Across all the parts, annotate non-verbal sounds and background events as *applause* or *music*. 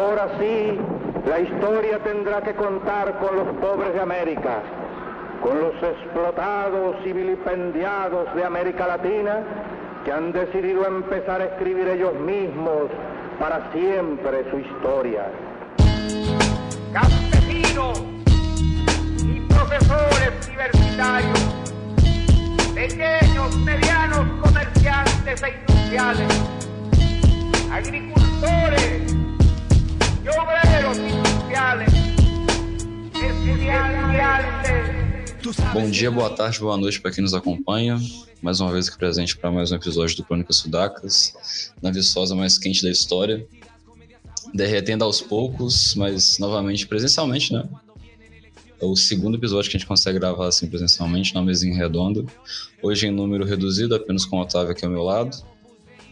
Ahora sí, la historia tendrá que contar con los pobres de América, con los explotados y vilipendiados de América Latina que han decidido empezar a escribir ellos mismos para siempre su historia. Campesinos y profesores universitarios, pequeños, medianos comerciantes e industriales, agricultores Bom dia, boa tarde, boa noite para quem nos acompanha. Mais uma vez aqui presente para mais um episódio do Crônicas Sudacas, na viçosa mais quente da história. Derretendo aos poucos, mas novamente presencialmente, né? É o segundo episódio que a gente consegue gravar assim presencialmente, na mesinha redonda. Hoje em número reduzido, apenas com o Otávio aqui ao meu lado,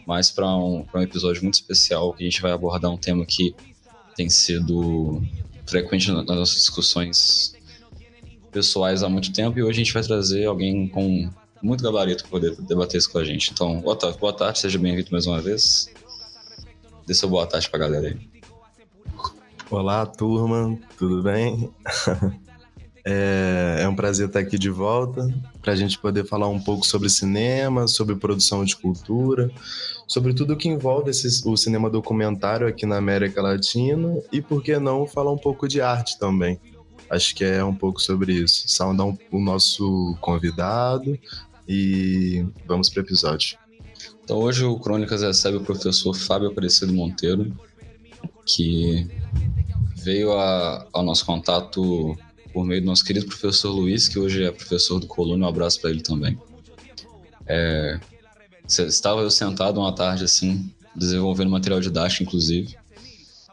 mas para um, um episódio muito especial que a gente vai abordar um tema que tem sido frequente nas nossas discussões pessoais há muito tempo e hoje a gente vai trazer alguém com muito gabarito para poder debater isso com a gente. Então, Otávio, boa tarde, seja bem-vindo mais uma vez. Dê seu boa tarde para a galera aí. Olá, turma, tudo bem? *laughs* É, é, um prazer estar aqui de volta para a gente poder falar um pouco sobre cinema, sobre produção de cultura, sobre tudo que envolve o cinema documentário aqui na América Latina e, por que não, falar um pouco de arte também. Acho que é um pouco sobre isso. Saudar o nosso convidado e vamos para o episódio. Então, hoje o Crônicas recebe o professor Fábio Aparecido Monteiro, que veio a, ao nosso contato por meio do nosso querido professor Luiz, que hoje é professor do Coluna. Um abraço para ele também. É, estava eu sentado uma tarde assim, desenvolvendo material didático, inclusive.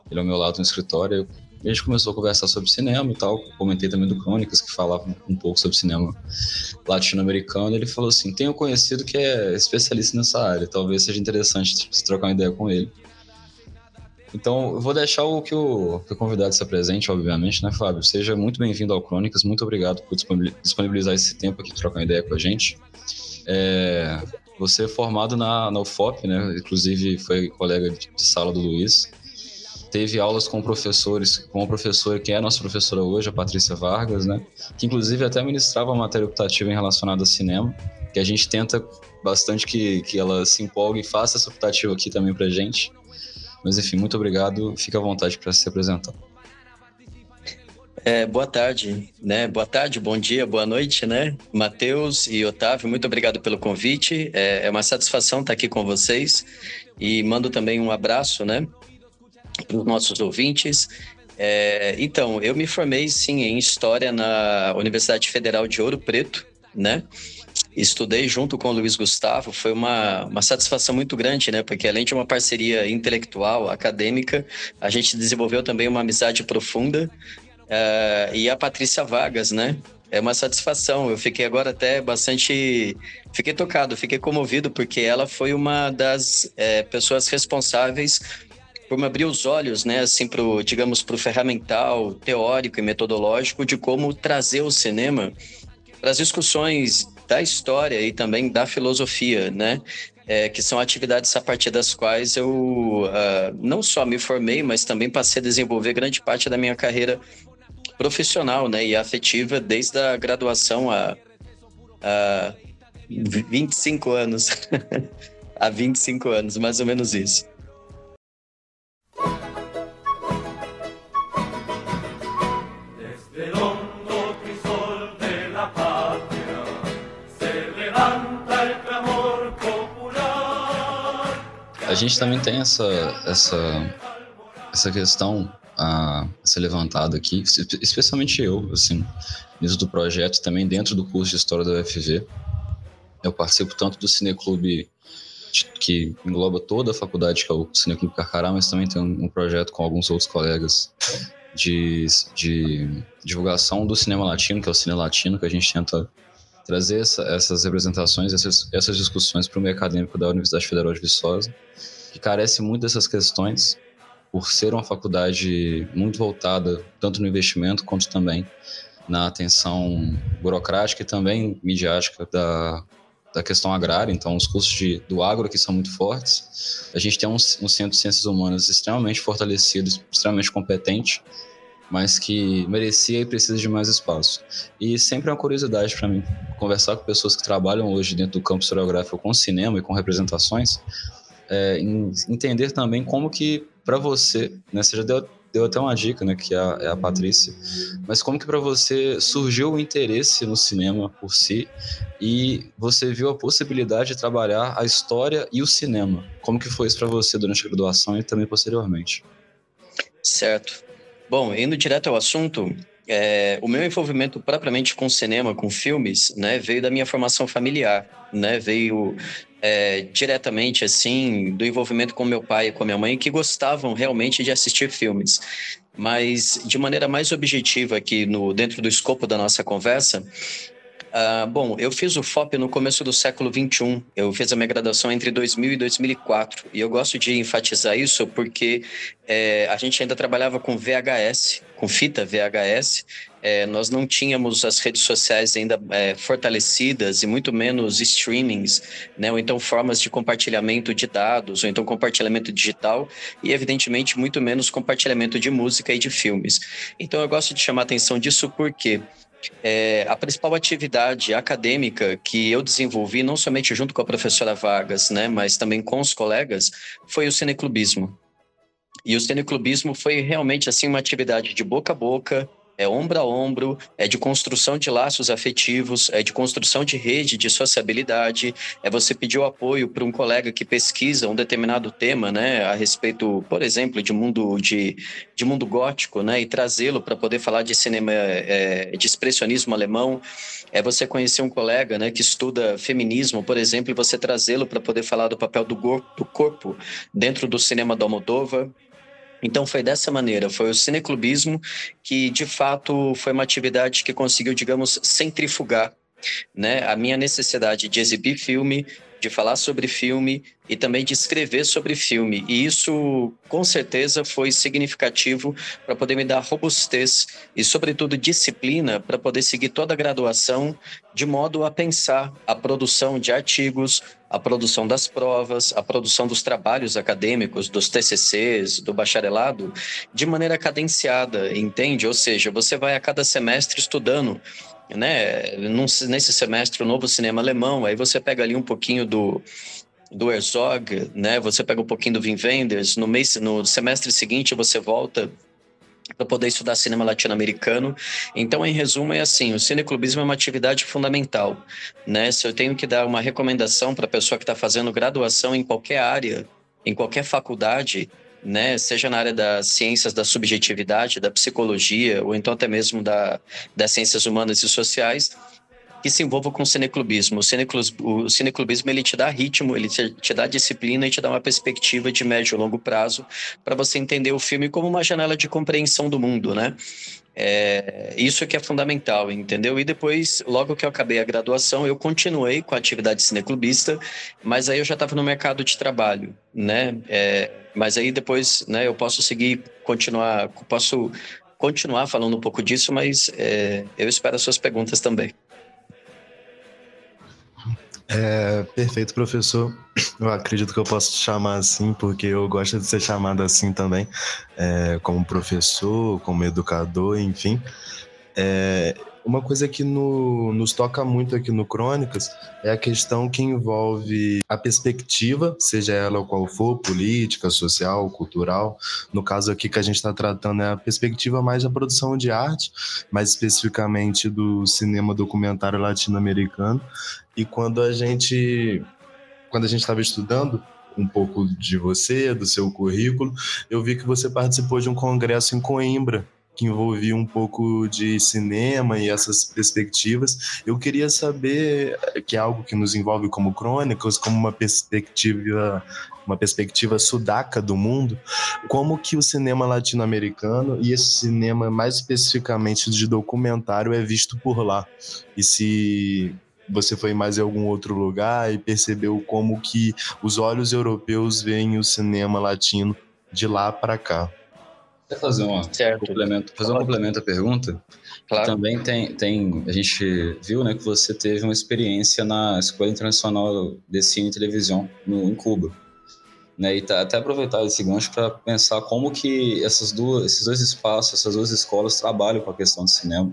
Ele ao meu lado no escritório. a gente começou a conversar sobre cinema e tal. Comentei também do Crônicas, que falava um pouco sobre cinema latino-americano. Ele falou assim: Tenho conhecido que é especialista nessa área, talvez seja interessante se trocar uma ideia com ele. Então, eu vou deixar o que o, que o convidado se apresente, obviamente, né, Fábio? Seja muito bem-vindo ao Crônicas, muito obrigado por disponibilizar esse tempo aqui, trocar uma ideia com a gente. É, você é formado na, na UFOP, né? Inclusive foi colega de, de sala do Luiz. Teve aulas com professores, com uma professora que é a nossa professora hoje, a Patrícia Vargas, né? Que inclusive até ministrava a matéria optativa em relacionada a cinema, que a gente tenta bastante que, que ela se empolgue e faça essa optativa aqui também pra gente. Mas enfim, muito obrigado. Fica à vontade para se apresentar. É, boa tarde, né? Boa tarde, bom dia, boa noite, né? Matheus e Otávio, muito obrigado pelo convite. É, é uma satisfação estar aqui com vocês e mando também um abraço, né, para os nossos ouvintes. É, então, eu me formei sim em História na Universidade Federal de Ouro Preto, né? estudei junto com o Luiz Gustavo, foi uma, uma satisfação muito grande, né? Porque além de uma parceria intelectual, acadêmica, a gente desenvolveu também uma amizade profunda. Uh, e a Patrícia Vargas, né? É uma satisfação. Eu fiquei agora até bastante. Fiquei tocado, fiquei comovido, porque ela foi uma das é, pessoas responsáveis por me abrir os olhos, né, assim, pro, digamos, para o ferramental teórico e metodológico de como trazer o cinema para as discussões da história e também da filosofia, né? É, que são atividades a partir das quais eu uh, não só me formei, mas também passei a desenvolver grande parte da minha carreira profissional né, e afetiva desde a graduação há, há 25 anos. *laughs* há 25 anos, mais ou menos isso. a gente também tem essa, essa, essa questão a ser levantada aqui, especialmente eu, assim, nisso do projeto, também dentro do curso de História da UFV. Eu participo tanto do Cineclube, que engloba toda a faculdade, que é o Cineclube Carcará, mas também tem um, projeto com alguns outros colegas de, de divulgação do cinema latino, que é o Cine Latino, que a gente tenta trazer essa, essas representações, essas, essas discussões para o meio acadêmico da Universidade Federal de Viçosa, que carece muito dessas questões, por ser uma faculdade muito voltada tanto no investimento quanto também na atenção burocrática e também midiática da, da questão agrária, então os cursos de, do agro aqui são muito fortes. A gente tem um, um centro de ciências humanas extremamente fortalecido, extremamente competente, mas que merecia e precisa de mais espaço. E sempre é uma curiosidade para mim conversar com pessoas que trabalham hoje dentro do campo historiográfico com cinema e com representações, é, entender também como que para você, né, você já deu, deu até uma dica, né, que é a, é a Patrícia, mas como que para você surgiu o interesse no cinema por si e você viu a possibilidade de trabalhar a história e o cinema? Como que foi isso para você durante a graduação e também posteriormente? Certo. Bom, indo direto ao assunto, é, o meu envolvimento propriamente com cinema, com filmes, né, veio da minha formação familiar, né, veio é, diretamente assim do envolvimento com meu pai e com minha mãe que gostavam realmente de assistir filmes. Mas de maneira mais objetiva aqui no dentro do escopo da nossa conversa, Uh, bom, eu fiz o FOP no começo do século 21. Eu fiz a minha graduação entre 2000 e 2004. E eu gosto de enfatizar isso porque é, a gente ainda trabalhava com VHS, com fita VHS. É, nós não tínhamos as redes sociais ainda é, fortalecidas e muito menos streamings, né? ou então formas de compartilhamento de dados, ou então compartilhamento digital, e evidentemente muito menos compartilhamento de música e de filmes. Então eu gosto de chamar a atenção disso porque é, a principal atividade acadêmica que eu desenvolvi, não somente junto com a professora Vargas, né, mas também com os colegas, foi o cineclubismo. E o cineclubismo foi realmente assim uma atividade de boca a boca, é ombro a ombro, é de construção de laços afetivos, é de construção de rede de sociabilidade, é você pedir o apoio para um colega que pesquisa um determinado tema, né, a respeito, por exemplo, de mundo de, de mundo gótico, né, e trazê-lo para poder falar de cinema é, de expressionismo alemão, é você conhecer um colega, né, que estuda feminismo, por exemplo, e você trazê-lo para poder falar do papel do, do corpo dentro do cinema do Almodóvar, então foi dessa maneira, foi o cineclubismo que de fato foi uma atividade que conseguiu, digamos, centrifugar né, a minha necessidade de exibir filme, de falar sobre filme e também de escrever sobre filme. E isso, com certeza, foi significativo para poder me dar robustez e, sobretudo, disciplina para poder seguir toda a graduação de modo a pensar a produção de artigos, a produção das provas, a produção dos trabalhos acadêmicos, dos TCCs, do bacharelado, de maneira cadenciada, entende? Ou seja, você vai a cada semestre estudando né, num, nesse semestre o novo cinema alemão, aí você pega ali um pouquinho do do Herzog, né? Você pega um pouquinho do Wim Wenders, no mês no semestre seguinte você volta para poder estudar cinema latino-americano. Então, em resumo, é assim: o cineclubismo é uma atividade fundamental. Né? Se eu tenho que dar uma recomendação para a pessoa que está fazendo graduação em qualquer área, em qualquer faculdade, né, seja na área das ciências da subjetividade, da psicologia, ou então até mesmo da, das ciências humanas e sociais, que se envolva com o cineclubismo. O, cineclubismo. o cineclubismo ele te dá ritmo, ele te, dá disciplina e te dá uma perspectiva de médio e longo prazo para você entender o filme como uma janela de compreensão do mundo, né? É, isso que é fundamental, entendeu? E depois, logo que eu acabei a graduação, eu continuei com a atividade cineclubista, mas aí eu já estava no mercado de trabalho, né? É, mas aí depois, né, eu posso seguir, continuar, posso continuar falando um pouco disso, mas é, eu espero as suas perguntas também. É, perfeito, professor. Eu acredito que eu posso te chamar assim, porque eu gosto de ser chamado assim também, é, como professor, como educador, enfim. É, uma coisa que no, nos toca muito aqui no Crônicas é a questão que envolve a perspectiva, seja ela qual for, política, social, cultural. No caso aqui que a gente está tratando é a perspectiva mais da produção de arte, mais especificamente do cinema documentário latino-americano. E quando a gente quando a gente estava estudando um pouco de você, do seu currículo, eu vi que você participou de um congresso em Coimbra, que envolvia um pouco de cinema e essas perspectivas. Eu queria saber, que é algo que nos envolve como crônicas, como uma perspectiva uma perspectiva sudaca do mundo, como que o cinema latino-americano e esse cinema mais especificamente de documentário é visto por lá. E se você foi mais em algum outro lugar e percebeu como que os olhos europeus veem o cinema latino de lá para cá. Quer fazer uma certo. complemento, fazer um complemento à pergunta? Claro. Também tem, tem, a gente viu, né, que você teve uma experiência na Escola Internacional de Cine e Televisão no, em Cuba. Né, e tá, até aproveitar esse gancho para pensar como que essas duas, esses dois espaços, essas duas escolas trabalham com a questão do cinema,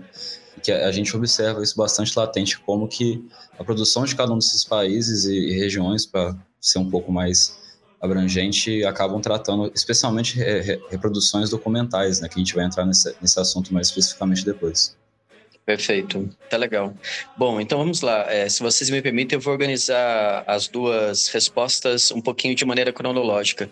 que a, a gente observa isso bastante latente, como que a produção de cada um desses países e, e regiões, para ser um pouco mais abrangente, acabam tratando especialmente re, reproduções documentais, né, que a gente vai entrar nesse, nesse assunto mais especificamente depois. Perfeito, tá legal. Bom, então vamos lá. É, se vocês me permitem, eu vou organizar as duas respostas um pouquinho de maneira cronológica.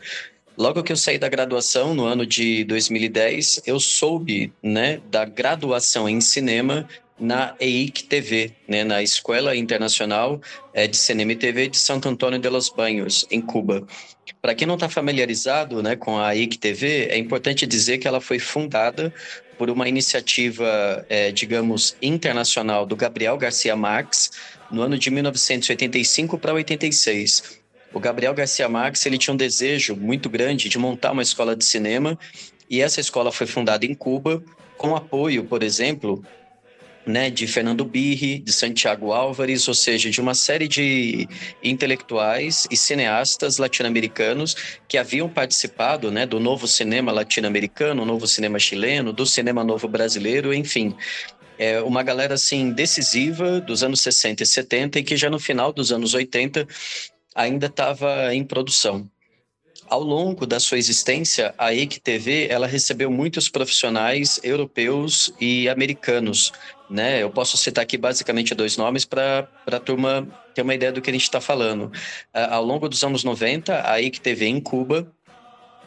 Logo que eu saí da graduação, no ano de 2010, eu soube né, da graduação em cinema na EIC TV, né, na Escola Internacional é, de Cinema e TV de Santo Antônio de los Banhos, em Cuba. Para quem não está familiarizado né, com a EIC TV, é importante dizer que ela foi fundada por uma iniciativa, é, digamos, internacional do Gabriel Garcia Marques, no ano de 1985 para 86. O Gabriel Garcia Marques ele tinha um desejo muito grande de montar uma escola de cinema e essa escola foi fundada em Cuba com apoio, por exemplo, né, de Fernando Birri, de Santiago Álvares, ou seja, de uma série de intelectuais e cineastas latino-americanos que haviam participado né, do novo cinema latino-americano, novo cinema chileno, do cinema novo brasileiro, enfim. É uma galera assim decisiva dos anos 60 e 70 e que já no final dos anos 80 ainda estava em produção ao longo da sua existência, a EIC TV ela recebeu muitos profissionais europeus e americanos. Né? Eu posso citar aqui basicamente dois nomes para a turma ter uma ideia do que a gente está falando. Ao longo dos anos 90, a EIC TV em Cuba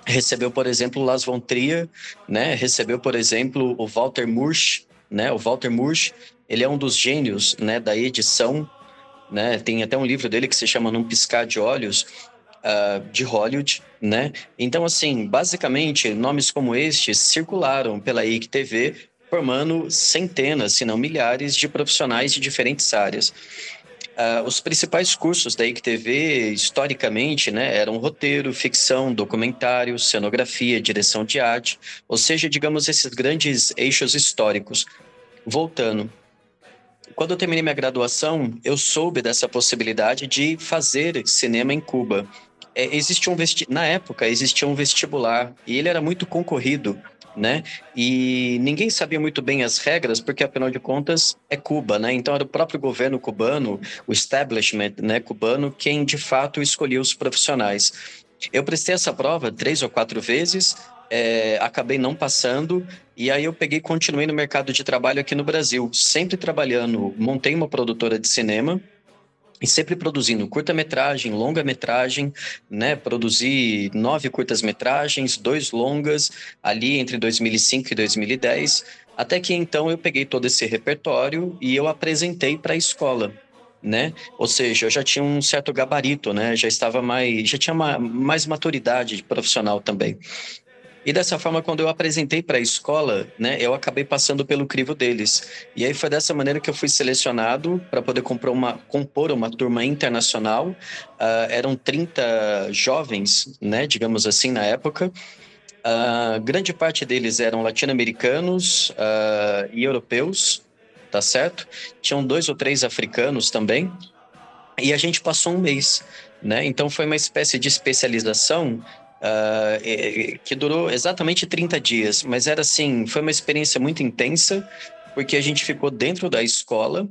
recebeu, por exemplo, Las Von Trier, né? recebeu, por exemplo, o Walter Murch. Né? O Walter Murch ele é um dos gênios né, da edição né? Tem até um livro dele que se chama Num Piscar de Olhos, uh, de Hollywood, né? Então, assim, basicamente, nomes como estes circularam pela IC TV, formando centenas, se não milhares, de profissionais de diferentes áreas. Uh, os principais cursos da ICTV, historicamente, né, eram roteiro, ficção, documentário, cenografia, direção de arte, ou seja, digamos, esses grandes eixos históricos. Voltando, quando eu terminei minha graduação, eu soube dessa possibilidade de fazer cinema em Cuba é, existia um vesti... na época existia um vestibular e ele era muito concorrido, né? E ninguém sabia muito bem as regras, porque afinal de contas é Cuba, né? Então era o próprio governo cubano, o establishment, né, cubano, quem de fato escolhia os profissionais. Eu prestei essa prova três ou quatro vezes, é, acabei não passando e aí eu peguei continuei no mercado de trabalho aqui no Brasil, sempre trabalhando, montei uma produtora de cinema e sempre produzindo curta-metragem, longa-metragem, né? Produzi nove curtas-metragens, dois longas, ali entre 2005 e 2010, até que então eu peguei todo esse repertório e eu apresentei para a escola. Né? Ou seja, eu já tinha um certo gabarito, né? Já estava mais, já tinha uma, mais maturidade profissional também. E dessa forma, quando eu apresentei para a escola, né, eu acabei passando pelo crivo deles. E aí foi dessa maneira que eu fui selecionado para poder compor uma, compor uma turma internacional. Uh, eram 30 jovens, né, digamos assim, na época. Uh, grande parte deles eram latino-americanos uh, e europeus, tá certo? Tinham dois ou três africanos também. E a gente passou um mês, né? Então foi uma espécie de especialização uh, que durou exatamente 30 dias, mas era assim, foi uma experiência muito intensa, porque a gente ficou dentro da escola,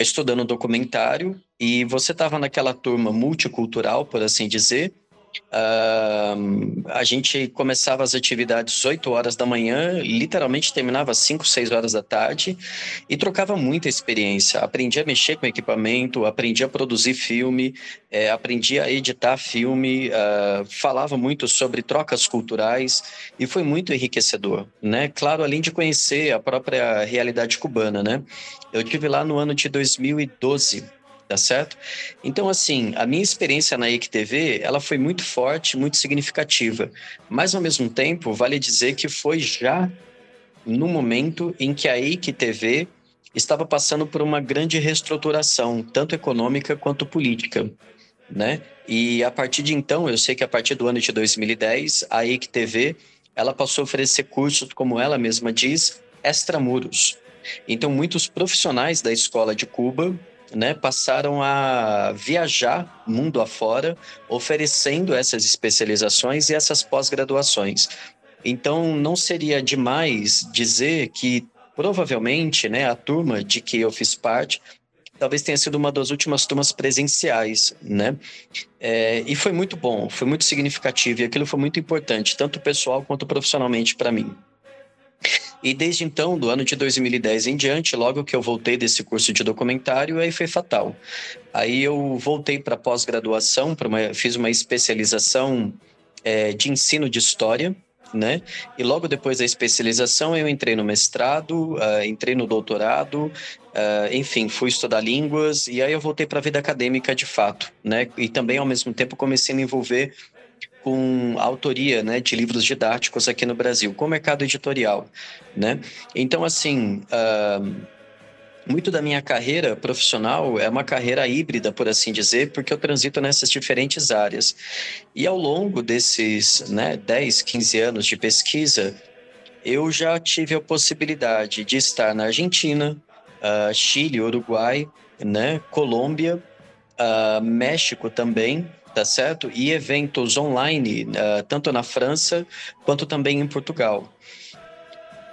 estudando documentário, e você estava naquela turma multicultural, por assim dizer, Uh, a gente começava as atividades às 8 horas da manhã, literalmente terminava às 5, 6 horas da tarde e trocava muita experiência. Aprendi a mexer com equipamento, aprendi a produzir filme, é, aprendi a editar filme, uh, falava muito sobre trocas culturais e foi muito enriquecedor, né? Claro, além de conhecer a própria realidade cubana, né? Eu tive lá no ano de 2012 tá certo? Então, assim, a minha experiência na IC TV, ela foi muito forte, muito significativa, mas ao mesmo tempo, vale dizer que foi já no momento em que a IC TV estava passando por uma grande reestruturação, tanto econômica quanto política, né? E a partir de então, eu sei que a partir do ano de 2010, a IC TV ela passou a oferecer cursos, como ela mesma diz, extramuros. Então, muitos profissionais da escola de Cuba né, passaram a viajar mundo afora, oferecendo essas especializações e essas pós-graduações. Então, não seria demais dizer que provavelmente né, a turma de que eu fiz parte talvez tenha sido uma das últimas turmas presenciais, né? É, e foi muito bom, foi muito significativo e aquilo foi muito importante, tanto pessoal quanto profissionalmente para mim. E desde então, do ano de 2010 em diante, logo que eu voltei desse curso de documentário, aí foi fatal. Aí eu voltei para pós-graduação, fiz uma especialização é, de ensino de história, né? E logo depois da especialização eu entrei no mestrado, uh, entrei no doutorado, uh, enfim, fui estudar línguas e aí eu voltei para a vida acadêmica de fato, né? E também ao mesmo tempo comecei a me envolver com autoria né, de livros didáticos aqui no Brasil, com o mercado editorial, né? Então, assim, uh, muito da minha carreira profissional é uma carreira híbrida, por assim dizer, porque eu transito nessas diferentes áreas. E ao longo desses né, 10, 15 anos de pesquisa, eu já tive a possibilidade de estar na Argentina, uh, Chile, Uruguai, né, Colômbia, uh, México também, tá certo? E eventos online, uh, tanto na França quanto também em Portugal.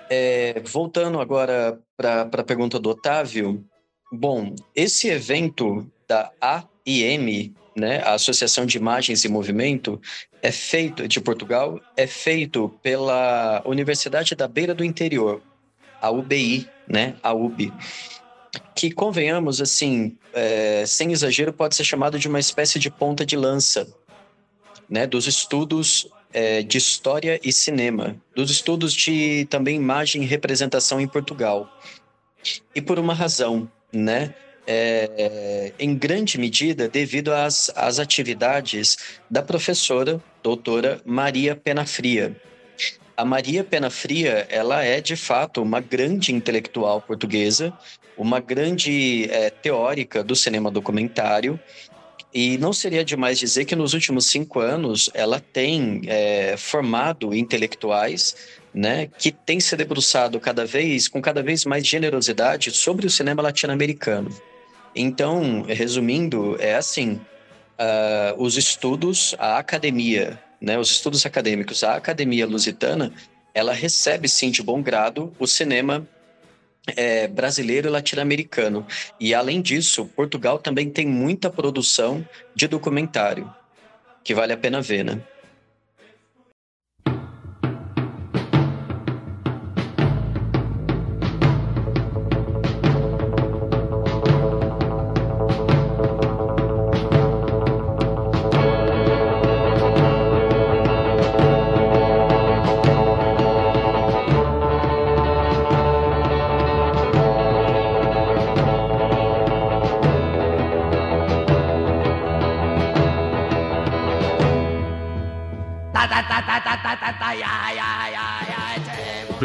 É, voltando agora para a pergunta do Otávio, bom, esse evento da AIM, né, a Associação de Imagens e Movimento, é feito de Portugal, é feito pela Universidade da Beira do Interior, a UBI, né, a UB, que convenhamos assim, é, sem exagero, pode ser chamado de uma espécie de ponta de lança, né, dos estudos é, de história e cinema, dos estudos de também imagem e representação em Portugal. E por uma razão, né? É, em grande medida devido às, às atividades da professora doutora Maria Penafria. A Maria Penafria, ela é de fato uma grande intelectual portuguesa, uma grande é, teórica do cinema documentário, e não seria demais dizer que nos últimos cinco anos ela tem é, formado intelectuais né, que têm se debruçado cada vez, com cada vez mais generosidade sobre o cinema latino-americano. Então, resumindo, é assim: uh, os estudos, a academia, né, os estudos acadêmicos, a academia lusitana, ela recebe sim de bom grado o cinema é, brasileiro e latino-americano. E além disso, Portugal também tem muita produção de documentário, que vale a pena ver, né?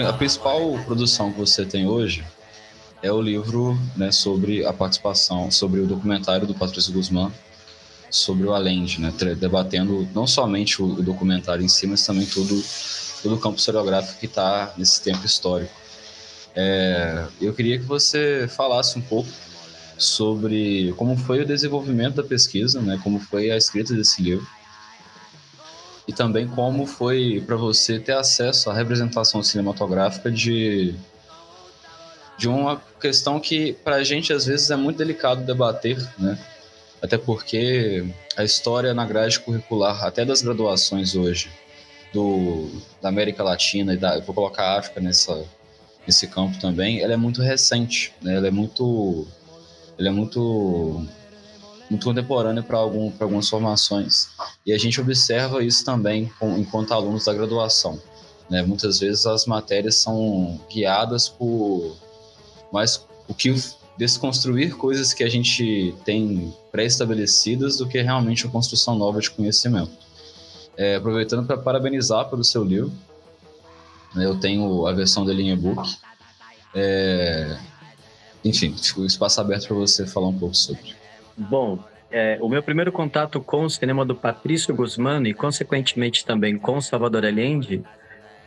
A principal produção que você tem hoje é o livro né, sobre a participação, sobre o documentário do Patrício Guzmán sobre o Allende, né, debatendo não somente o, documentário em si, mas também todo, todo o campo historiográfico que está nesse tempo histórico. É, eu queria que você falasse um pouco sobre como foi o desenvolvimento da pesquisa, né, como foi a escrita desse livro, e também como foi para você ter acesso à representação cinematográfica de de uma questão que para a gente às vezes é muito delicado debater, né? Até porque a história na grade curricular, até das graduações hoje, do, da América Latina e da, vou colocar a África nessa, nesse campo também, ela é muito recente, né? Ela é muito, ela é muito muito contemporânea para algum, algumas formações. E a gente observa isso também com, enquanto alunos da graduação. Né? Muitas vezes as matérias são guiadas por mais o que desconstruir coisas que a gente tem pré-estabelecidas do que realmente uma construção nova de conhecimento. É, aproveitando para parabenizar pelo seu livro, né? eu tenho a versão dele em e-book. É, enfim, o espaço aberto para você falar um pouco sobre. Bom, é, o meu primeiro contato com o cinema do Patrício Guzmán e, consequentemente, também com Salvador Allende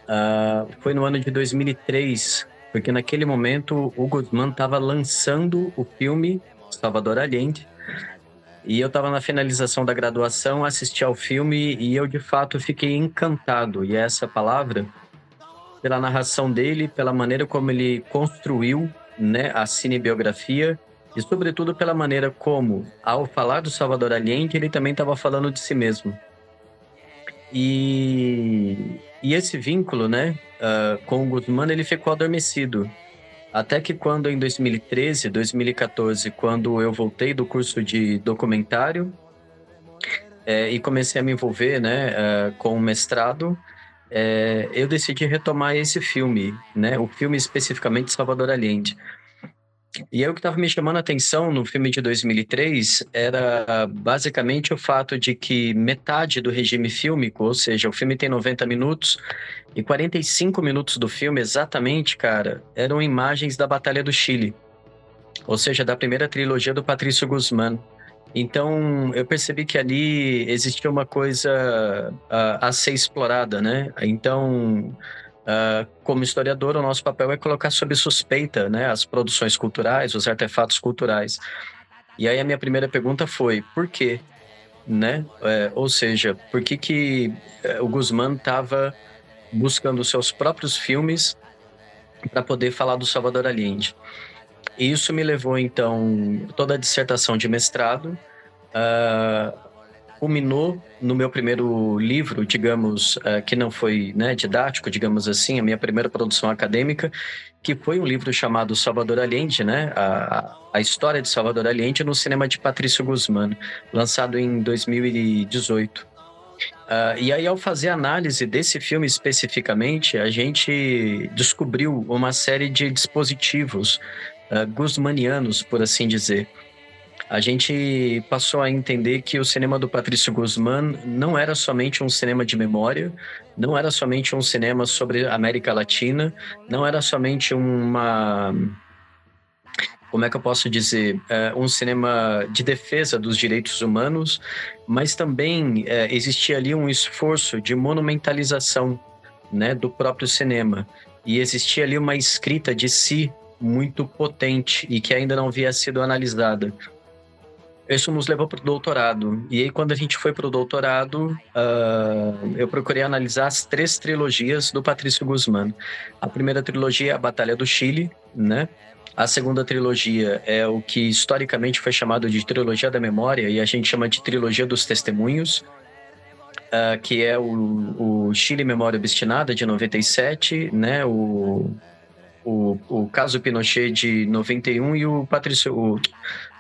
uh, foi no ano de 2003, porque naquele momento o Guzmán estava lançando o filme Salvador Allende, e eu estava na finalização da graduação, assisti ao filme e eu de fato fiquei encantado. E essa palavra, pela narração dele, pela maneira como ele construiu né, a cinebiografia e, sobretudo, pela maneira como, ao falar do Salvador Allende, ele também estava falando de si mesmo. E, e esse vínculo né, uh, com o Guzmán, ele ficou adormecido. Até que quando em 2013, 2014, quando eu voltei do curso de documentário é, e comecei a me envolver né, uh, com o mestrado, é, eu decidi retomar esse filme, né, o filme especificamente Salvador Allende. E aí o que estava me chamando a atenção no filme de 2003 era basicamente o fato de que metade do regime fílmico, ou seja, o filme tem 90 minutos e 45 minutos do filme exatamente, cara, eram imagens da Batalha do Chile. Ou seja, da primeira trilogia do Patrício Guzmán. Então, eu percebi que ali existia uma coisa a, a ser explorada, né? Então, Uh, como historiador, o nosso papel é colocar sob suspeita né, as produções culturais, os artefatos culturais. E aí a minha primeira pergunta foi, por quê? Né? É, ou seja, por que, que é, o Guzmán estava buscando seus próprios filmes para poder falar do Salvador Allende? E isso me levou, então, toda a dissertação de mestrado, uh, culminou no meu primeiro livro, digamos, uh, que não foi né, didático, digamos assim, a minha primeira produção acadêmica, que foi um livro chamado Salvador Allende, né? A, a história de Salvador Allende no cinema de Patrício Guzmán, lançado em 2018. Uh, ah, e aí, ao fazer análise desse filme especificamente, a gente descobriu uma série de dispositivos uh, guzmanianos, por assim dizer, a gente passou a entender que o cinema do Patrício Guzmán não era somente um cinema de memória, não era somente um cinema sobre a América Latina, não era somente uma como é que eu posso dizer, é, um cinema de defesa dos direitos humanos, mas também é, existia ali um esforço de monumentalização né, do próprio cinema. E existia ali uma escrita de si muito potente e que ainda não havia sido analisada. Isso nos levou para o doutorado. E aí, quando a gente foi para o doutorado, uh, eu procurei analisar as três trilogias do Patrício Guzmán. A primeira trilogia é a Batalha do Chile, né? A segunda trilogia é o que historicamente foi chamado de Trilogia da Memória, e a gente chama de Trilogia dos Testemunhos, uh, que é o, o Chile Memória Obstinada, de 97, né? O, o, o caso Pinochet, de 91, e o Patrício... O,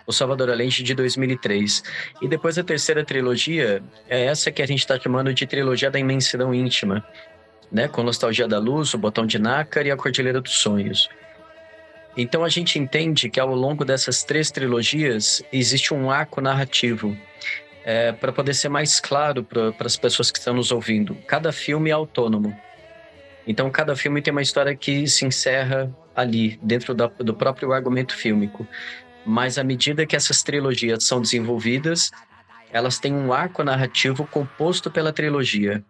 o Salvador Allende de 2003. E depois a terceira trilogia é essa que a gente está chamando de trilogia da imensidão íntima, né? Com Nostalgia da Luz, O Botão de Nácar e A Cordilheira dos Sonhos. Então a gente entende que ao longo dessas três trilogias existe um arco narrativo. É, para poder ser mais claro para as pessoas que estão nos ouvindo, cada filme é autônomo. Então, cada filme tem uma história que se encerra ali, dentro da, do próprio argumento fílmico mas à medida que essas trilogias são desenvolvidas, elas têm um arco narrativo composto pela trilogia.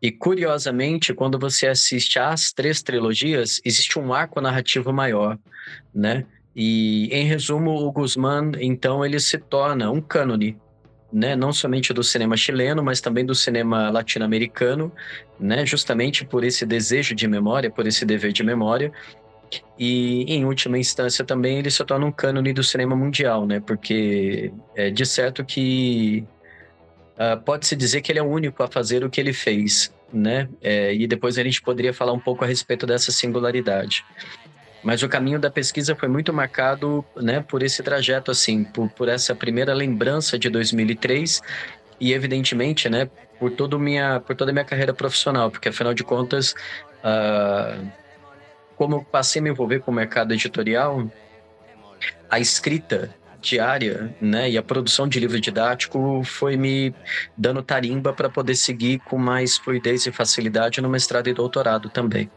E curiosamente, quando você assiste às três trilogias, existe um arco narrativo maior, né? E em resumo, o Guzmán, então, ele se torna um cânone, né? Não somente do cinema chileno, mas também do cinema latino-americano, né? Justamente por esse desejo de memória, por esse dever de memória, e, em última instância, também ele se torna um cânone do cinema mundial, né? Porque é de certo que uh, pode-se dizer que ele é o único a fazer o que ele fez, né? É, e depois a gente poderia falar um pouco a respeito dessa singularidade. Mas o caminho da pesquisa foi muito marcado né, por esse trajeto, assim, por, por essa primeira lembrança de 2003 e, evidentemente, né, por, todo minha, por toda a minha carreira profissional, porque, afinal de contas, uh, como eu passei a me envolver com o mercado editorial, a escrita diária, né, e a produção de livro didático foi me dando tarimba para poder seguir com mais fluidez e facilidade no mestrado e doutorado também.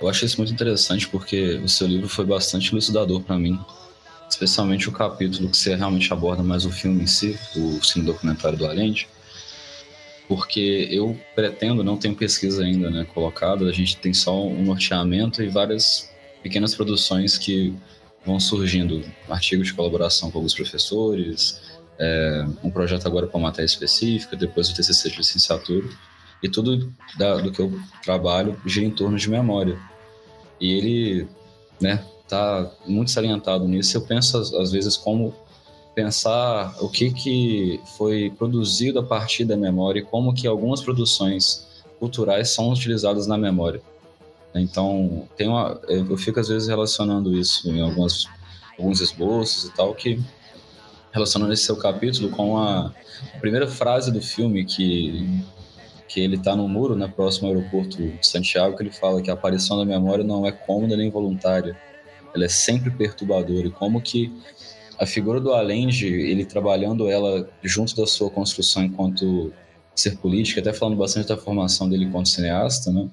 Eu acho isso muito interessante porque o seu livro foi bastante elucidador para mim, especialmente o capítulo que você realmente aborda mais o filme em si, o cine documentário do Allende. Porque eu pretendo, não tenho pesquisa ainda né, colocada, a gente tem só um norteamento e várias pequenas produções que vão surgindo, artigos de colaboração com alguns professores, é, um projeto agora para uma matéria específica, depois o TCC de licenciatura, e tudo da, do que eu trabalho gira em torno de memória. E ele, né, tá muito salientado nisso. Eu penso às vezes como pensar o que que foi produzido a partir da memória e como que algumas produções culturais são utilizadas na memória. Então, tem uma, eu fico às vezes relacionando isso em algumas, alguns esboços e tal, que relacionando esse seu capítulo com a primeira frase do filme que que ele está no muro, né, próximo ao aeroporto de Santiago, que ele fala que a aparição da memória não é cômoda nem voluntária, ela é sempre perturbadora e como que a figura do Allende, ele trabalhando ela junto da sua construção enquanto ser político, até falando bastante da formação dele enquanto cineasta, né,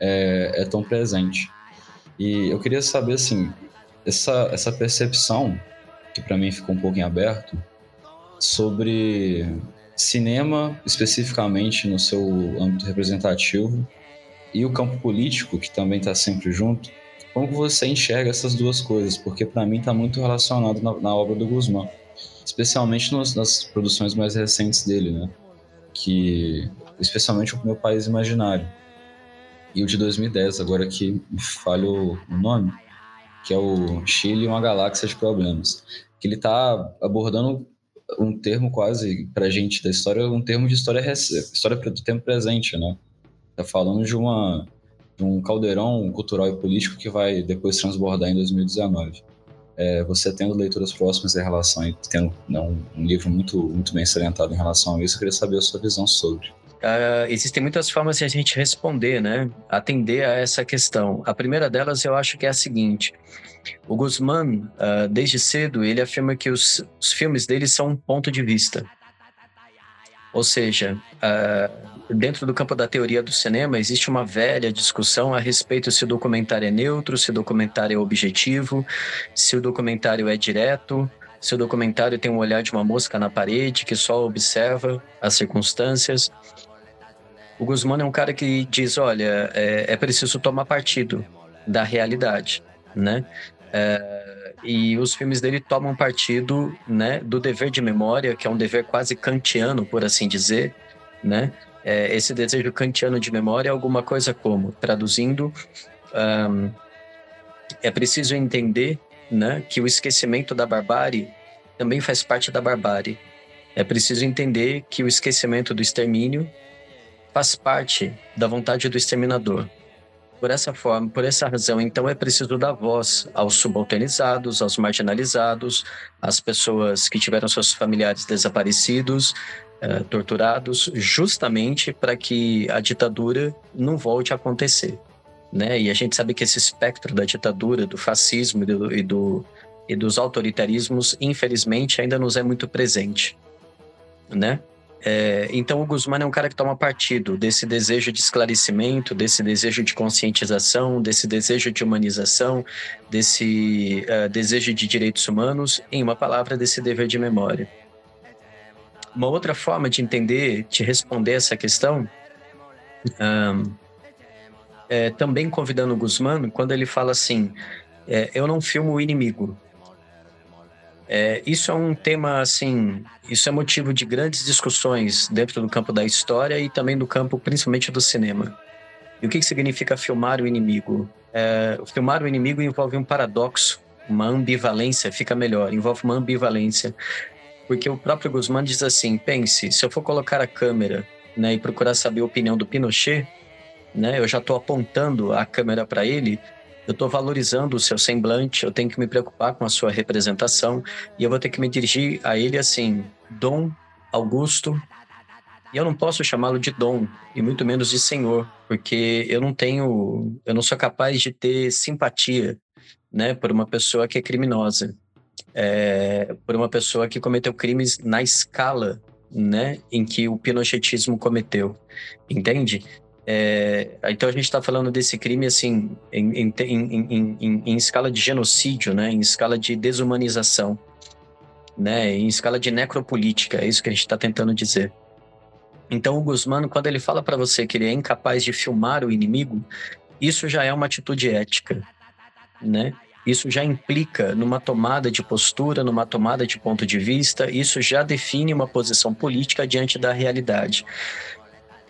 é, é tão presente. E eu queria saber, assim, essa, essa percepção, que para mim ficou um pouco em aberto, sobre cinema, especificamente no seu âmbito representativo, e o campo político, que também está sempre junto, como você enxerga essas duas coisas? Porque para mim está muito relacionado na, na, obra do Guzmán, especialmente nos, nas produções mais recentes dele, né? Que, especialmente o Meu País Imaginário e o de 2010, agora que me falhou o nome, que é o Chile uma galáxia de problemas, que ele está abordando um termo quase para gente da história, um termo de história história do tempo presente, né? Tá falando de uma de um caldeirão cultural e político que vai depois transbordar em 2019. É, você tendo leituras próximas em relação e tendo não, um livro muito muito bem salientado em relação a isso, eu queria saber a sua visão sobre. Uh, existem muitas formas de a gente responder, né? Atender a essa questão. A primeira delas eu acho que é a seguinte: o Guzmán, uh, desde cedo, ele afirma que os, os, filmes dele são um ponto de vista. Ou seja, uh, dentro do campo da teoria do cinema, existe uma velha discussão a respeito se o documentário é neutro, se o documentário é objetivo, se o documentário é direto, se o documentário tem um olhar de uma mosca na parede que só observa as circunstâncias. O Guzmán é um cara que diz: olha, é, é preciso tomar partido da realidade, né? É, e os filmes dele tomam partido, né, do dever de memória, que é um dever quase kantiano, por assim dizer, né? É, esse desejo kantiano de memória é alguma coisa como, traduzindo, um, é preciso entender, né, que o esquecimento da barbárie também faz parte da barbárie. É preciso entender que o esquecimento do extermínio faz parte da vontade do exterminador. Por essa forma, por essa razão, então é preciso dar voz aos subalternizados, aos marginalizados, às pessoas que tiveram seus familiares desaparecidos, eh, torturados, justamente para que a ditadura não volte a acontecer. Né? E a gente sabe que esse espectro da ditadura, do fascismo e, do, e, do, e dos autoritarismos, infelizmente, ainda nos é muito presente. Né? É, então, o Guzmán é um cara que toma partido desse desejo de esclarecimento, desse desejo de conscientização, desse desejo de humanização, desse uh, desejo de direitos humanos, em uma palavra, desse dever de memória. Uma outra forma de entender, de responder essa questão, um, é, também convidando o Guzmán, quando ele fala assim: é, Eu não filmo o inimigo, é, isso é um tema, assim, isso é motivo de grandes discussões dentro do campo da história e também do campo, principalmente do cinema. E o que, que significa filmar o inimigo? É, filmar o inimigo envolve um paradoxo, uma ambivalência, fica melhor, envolve uma ambivalência. Porque o próprio Guzmán diz assim: pense, se eu for colocar a câmera né, e procurar saber a opinião do Pinochet, né, eu já estou apontando a câmera para ele eu estou valorizando o seu semblante, eu tenho que me preocupar com a sua representação e eu vou ter que me dirigir a ele assim, Dom Augusto. E eu não posso chamá-lo de Dom e muito menos de Senhor, porque eu não tenho, eu não sou capaz de ter simpatia, né, por uma pessoa que é criminosa, é, por uma pessoa que cometeu crimes na escala, né, em que o pinochetismo cometeu, entende? É, então a gente está falando desse crime assim em, em, em, em, escala de genocídio, né? Em escala de desumanização, né? Em escala de necropolítica, é isso que a gente está tentando dizer. Então, o Guzmán, quando ele fala para você que ele é incapaz de filmar o inimigo, isso já é uma atitude ética, né? Isso já implica numa tomada de postura, numa tomada de ponto de vista, isso já define uma posição política diante da realidade.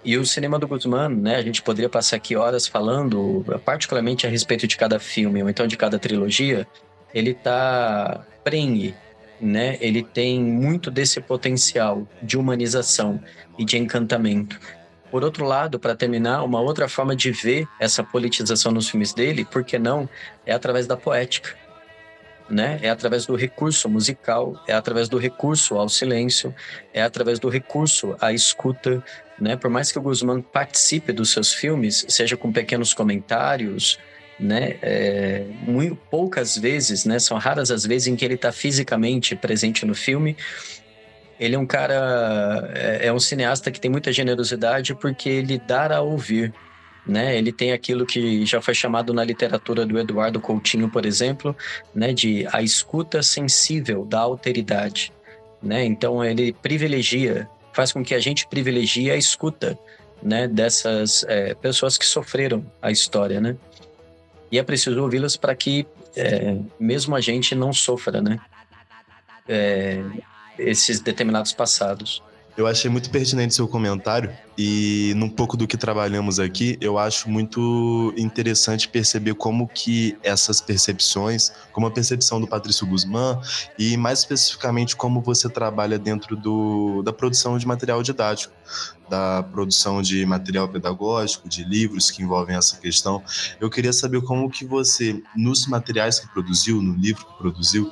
E o cinema do Guzmán, né, a gente poderia passar aqui horas falando, particularmente a respeito de cada filme, ou então de cada trilogia, ele tá prenhe, né? Ele tem muito desse potencial de humanização e de encantamento. Por outro lado, para terminar, uma outra forma de ver essa politização nos filmes dele, por que não, é através da poética. Né? É através do recurso musical, é através do recurso ao silêncio, é através do recurso à escuta, né? Por mais que o Guzmán participe dos seus filmes, seja com pequenos comentários, né? É, muito poucas vezes, né? São raras as vezes em que ele está fisicamente presente no filme. Ele é um cara, é, é um cineasta que tem muita generosidade porque ele dá a ouvir, né? Ele tem aquilo que já foi chamado na literatura do Eduardo Coutinho, por exemplo, né? De a escuta sensível da alteridade, né? Então ele privilegia faz com que a gente privilegie a escuta, né, dessas é, pessoas que sofreram a história, né? E é preciso ouvi-las para que é, mesmo a gente não sofra, né? É, esses determinados passados. Eu achei muito pertinente seu comentário e num pouco do que trabalhamos aqui, eu acho muito interessante perceber como que essas percepções, como a percepção do Patrício Guzmán e mais especificamente como você trabalha dentro do, da produção de material didático, da produção de material pedagógico, de livros que envolvem essa questão. Eu queria saber como que você, nos materiais que produziu, no livro que produziu,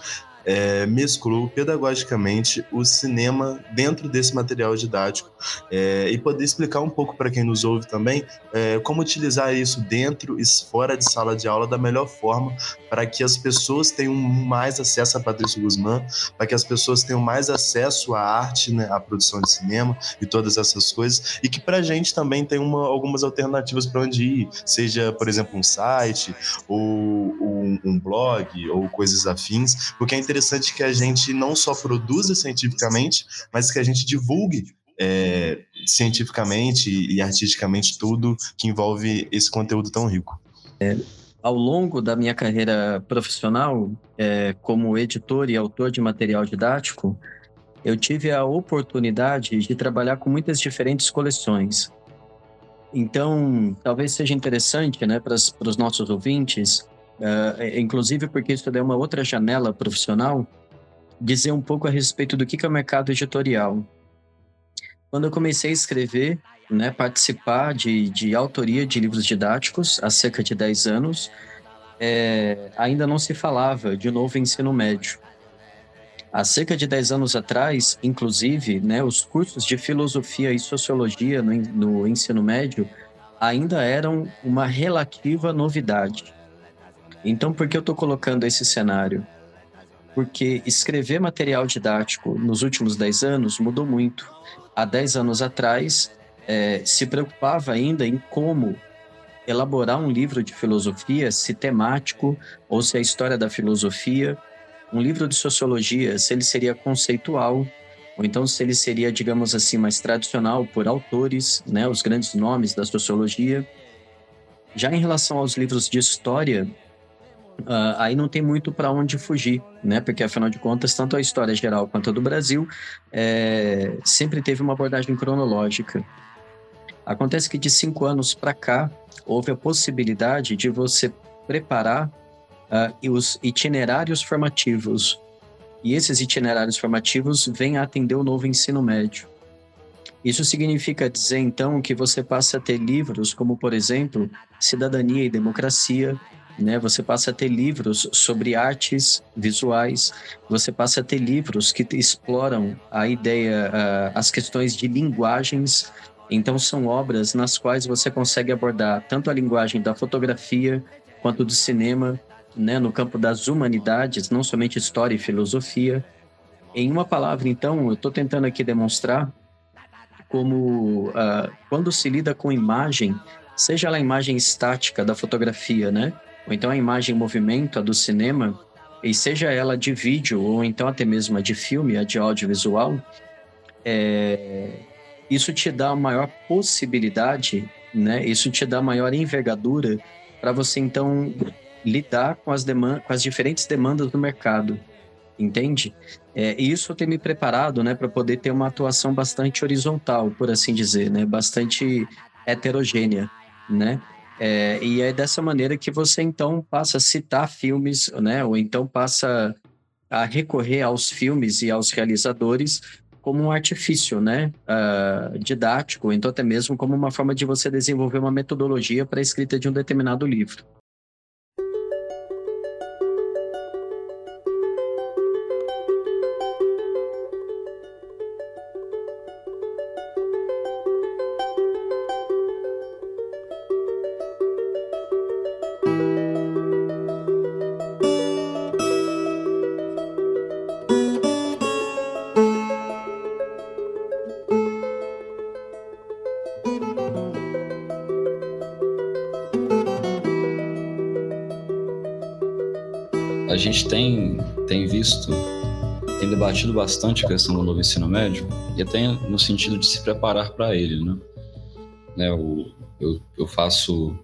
é, mesclou pedagogicamente o cinema dentro desse material didático é, e poder explicar um pouco para quem nos ouve também é, como utilizar isso dentro e fora de sala de aula da melhor forma para que as pessoas tenham mais acesso a Patrício Guzmán, para que as pessoas tenham mais acesso à arte, né, à produção de cinema e todas essas coisas e que para a gente também tem uma, algumas alternativas para onde ir, seja, por exemplo, um site ou um, um blog ou coisas afins, porque é interessante interessante que a gente não só produza cientificamente, mas que a gente divulgue é, cientificamente e artisticamente tudo que envolve esse conteúdo tão rico. É, ao longo da minha carreira profissional, é, como editor e autor de material didático, eu tive a oportunidade de trabalhar com muitas diferentes coleções. Então, talvez seja interessante né, para os nossos ouvintes uh, inclusive porque isso é uma outra janela profissional, dizer um pouco a respeito do que é o mercado editorial. Quando eu comecei a escrever, né, participar de, de autoria de livros didáticos há cerca de 10 anos, é, ainda não se falava de novo ensino médio. Há cerca de 10 anos atrás, inclusive, né, os cursos de filosofia e sociologia no, no ensino médio ainda eram uma relativa novidade. Então, por que eu estou colocando esse cenário? Porque escrever material didático nos últimos 10 anos mudou muito. Há 10 anos atrás, é, se preocupava ainda em como elaborar um livro de filosofia, se temático ou se a história da filosofia. Um livro de sociologia, se ele seria conceitual, ou então se ele seria, digamos assim, mais tradicional por autores, né, os grandes nomes da sociologia. Já em relação aos livros de história, Uh, aí não tem muito para onde fugir, né? Porque afinal de contas, tanto a história geral quanto a do Brasil é, sempre teve uma abordagem cronológica. Acontece que de cinco anos para cá houve a possibilidade de você preparar uh, os itinerários formativos e esses itinerários formativos vêm a atender o novo ensino médio. Isso significa dizer então que você passa a ter livros como, por exemplo, Cidadania e Democracia, né? Você passa a ter livros sobre artes visuais, você passa a ter livros que exploram a ideia, as questões de linguagens. Então, são obras nas quais você consegue abordar tanto a linguagem da fotografia quanto do cinema, né? No campo das humanidades, não somente história e filosofia. Em uma palavra, então, eu estou tentando aqui demonstrar como uh, quando se lida com imagem, seja ela a imagem estática da fotografia, né? Ou então a imagem em movimento, a do cinema, e seja ela de vídeo ou então até mesmo a de filme, a de audiovisual, é... isso te dá maior possibilidade, né? Isso te dá maior envergadura para você então lidar com as com as diferentes demandas do mercado, entende? É, e isso tem me preparado, né, para poder ter uma atuação bastante horizontal, por assim dizer, né, bastante heterogênea, né? É, e é dessa maneira que você então passa a citar filmes, né? Ou então passa a recorrer aos filmes e aos realizadores como um artifício, né? Uh, didático, então até mesmo como uma forma de você desenvolver uma metodologia para a escrita de um determinado livro. Gente tem, tem visto, tem debatido bastante a questão do novo ensino médio, e até no sentido de se preparar para ele, né? né o, eu, eu faço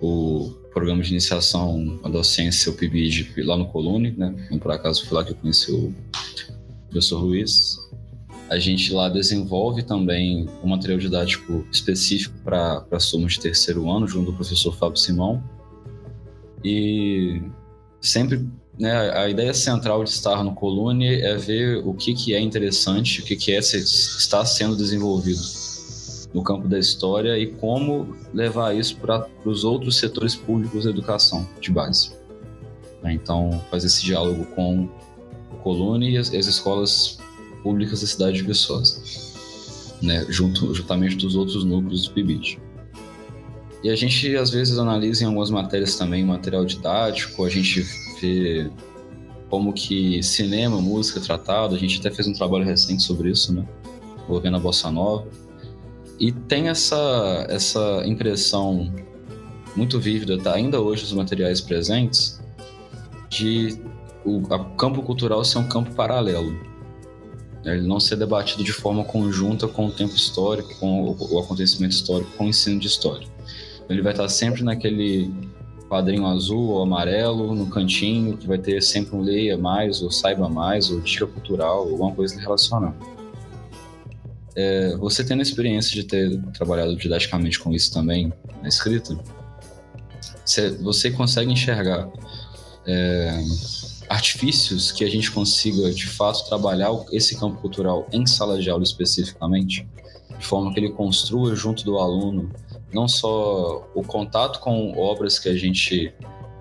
o programa de iniciação à docência, o PIBID, lá no Colune, né? Então, por acaso foi lá que eu conheci o professor Luiz. A gente lá desenvolve também um material didático específico para as turmas de terceiro ano, junto do professor Fábio Simão. E sempre né, a ideia central de estar no Colune é ver o que, que é interessante, o que, que é está sendo desenvolvido no campo da história e como levar isso para os outros setores públicos da educação de base. Né, então, fazer esse diálogo com o Colune e as, as escolas públicas da cidade de Viçosa, né, junto, juntamente dos outros núcleos do PIBID. E a gente, às vezes, analisa em algumas matérias também material didático, a gente vê como que cinema, música tratado. A gente até fez um trabalho recente sobre isso, né? Envolvendo a bossa nova. E tem essa, essa impressão muito vívida, tá? ainda hoje, os materiais presentes, de o campo cultural ser um campo paralelo. Ele não ser debatido de forma conjunta com o tempo histórico, com o acontecimento histórico, com o ensino de história. Ele vai estar sempre naquele quadrinho azul ou amarelo no cantinho, que vai ter sempre um leia mais, ou saiba mais, ou dica cultural, alguma coisa relacionada. É, você tendo a experiência de ter trabalhado didaticamente com isso também na escrita, você, consegue enxergar é, artifícios que a gente consiga de fato trabalhar esse campo cultural em sala de aula especificamente, de forma que ele construa junto do aluno não só o contato com obras que a gente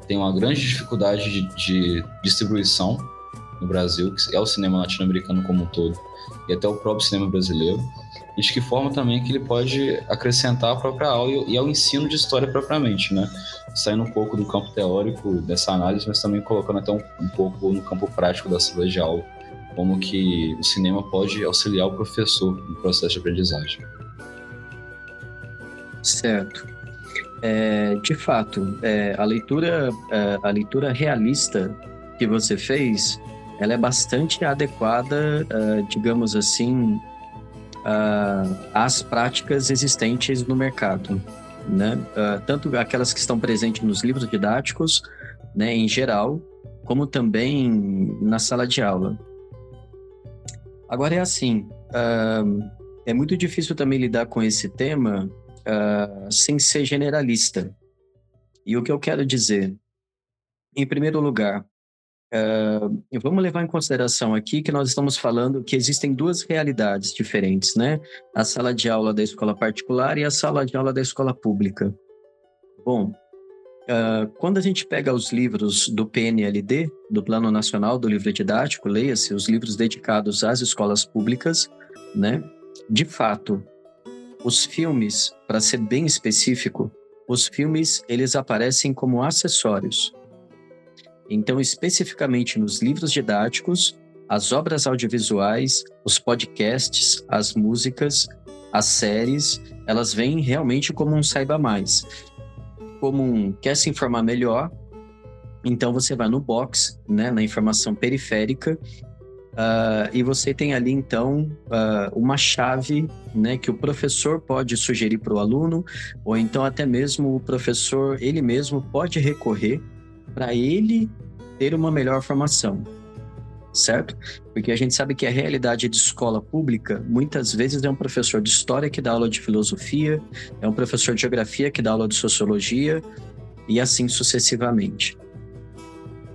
tem uma grande dificuldade de, de distribuição no Brasil, que é o cinema latino-americano como um todo, e até o próprio cinema brasileiro, e de que forma também que ele pode acrescentar a própria aula e ao ensino de história propriamente, né? Saindo um pouco do campo teórico dessa análise, mas também colocando até um, um pouco no campo prático da sala de aula, como que o cinema pode auxiliar o professor no processo de aprendizagem. Certo. É, de fato, é, a leitura é, a leitura realista que você fez, ela é bastante adequada, é, digamos assim, às práticas existentes no mercado, né? É, tanto aquelas que estão presentes nos livros didáticos, né, em geral, como também na sala de aula. Agora é assim, é muito difícil também lidar com esse tema uh, sem ser generalista. E o que eu quero dizer? Em primeiro lugar, uh, vamos levar em consideração aqui que nós estamos falando que existem duas realidades diferentes, né? A sala de aula da escola particular e a sala de aula da escola pública. Bom, Uh, quando a gente pega os livros do PNLD, do Plano Nacional do Livro Didático, leia-se os livros dedicados às escolas públicas, né? De fato, os filmes, para ser bem específico, os filmes eles aparecem como acessórios. Então, especificamente nos livros didáticos, as obras audiovisuais, os podcasts, as músicas, as séries, elas vêm realmente como um saiba mais. Como um quer se informar melhor, então você vai no box, né, na informação periférica, Uh, e você tem ali então uh, uma chave né, que o professor pode sugerir para o aluno, ou então até mesmo o professor ele mesmo pode recorrer para ele ter uma melhor formação, certo? Porque a gente sabe que a realidade de escola pública muitas vezes é um professor de história que dá aula de filosofia, é um professor de geografia que dá aula de sociologia e assim sucessivamente.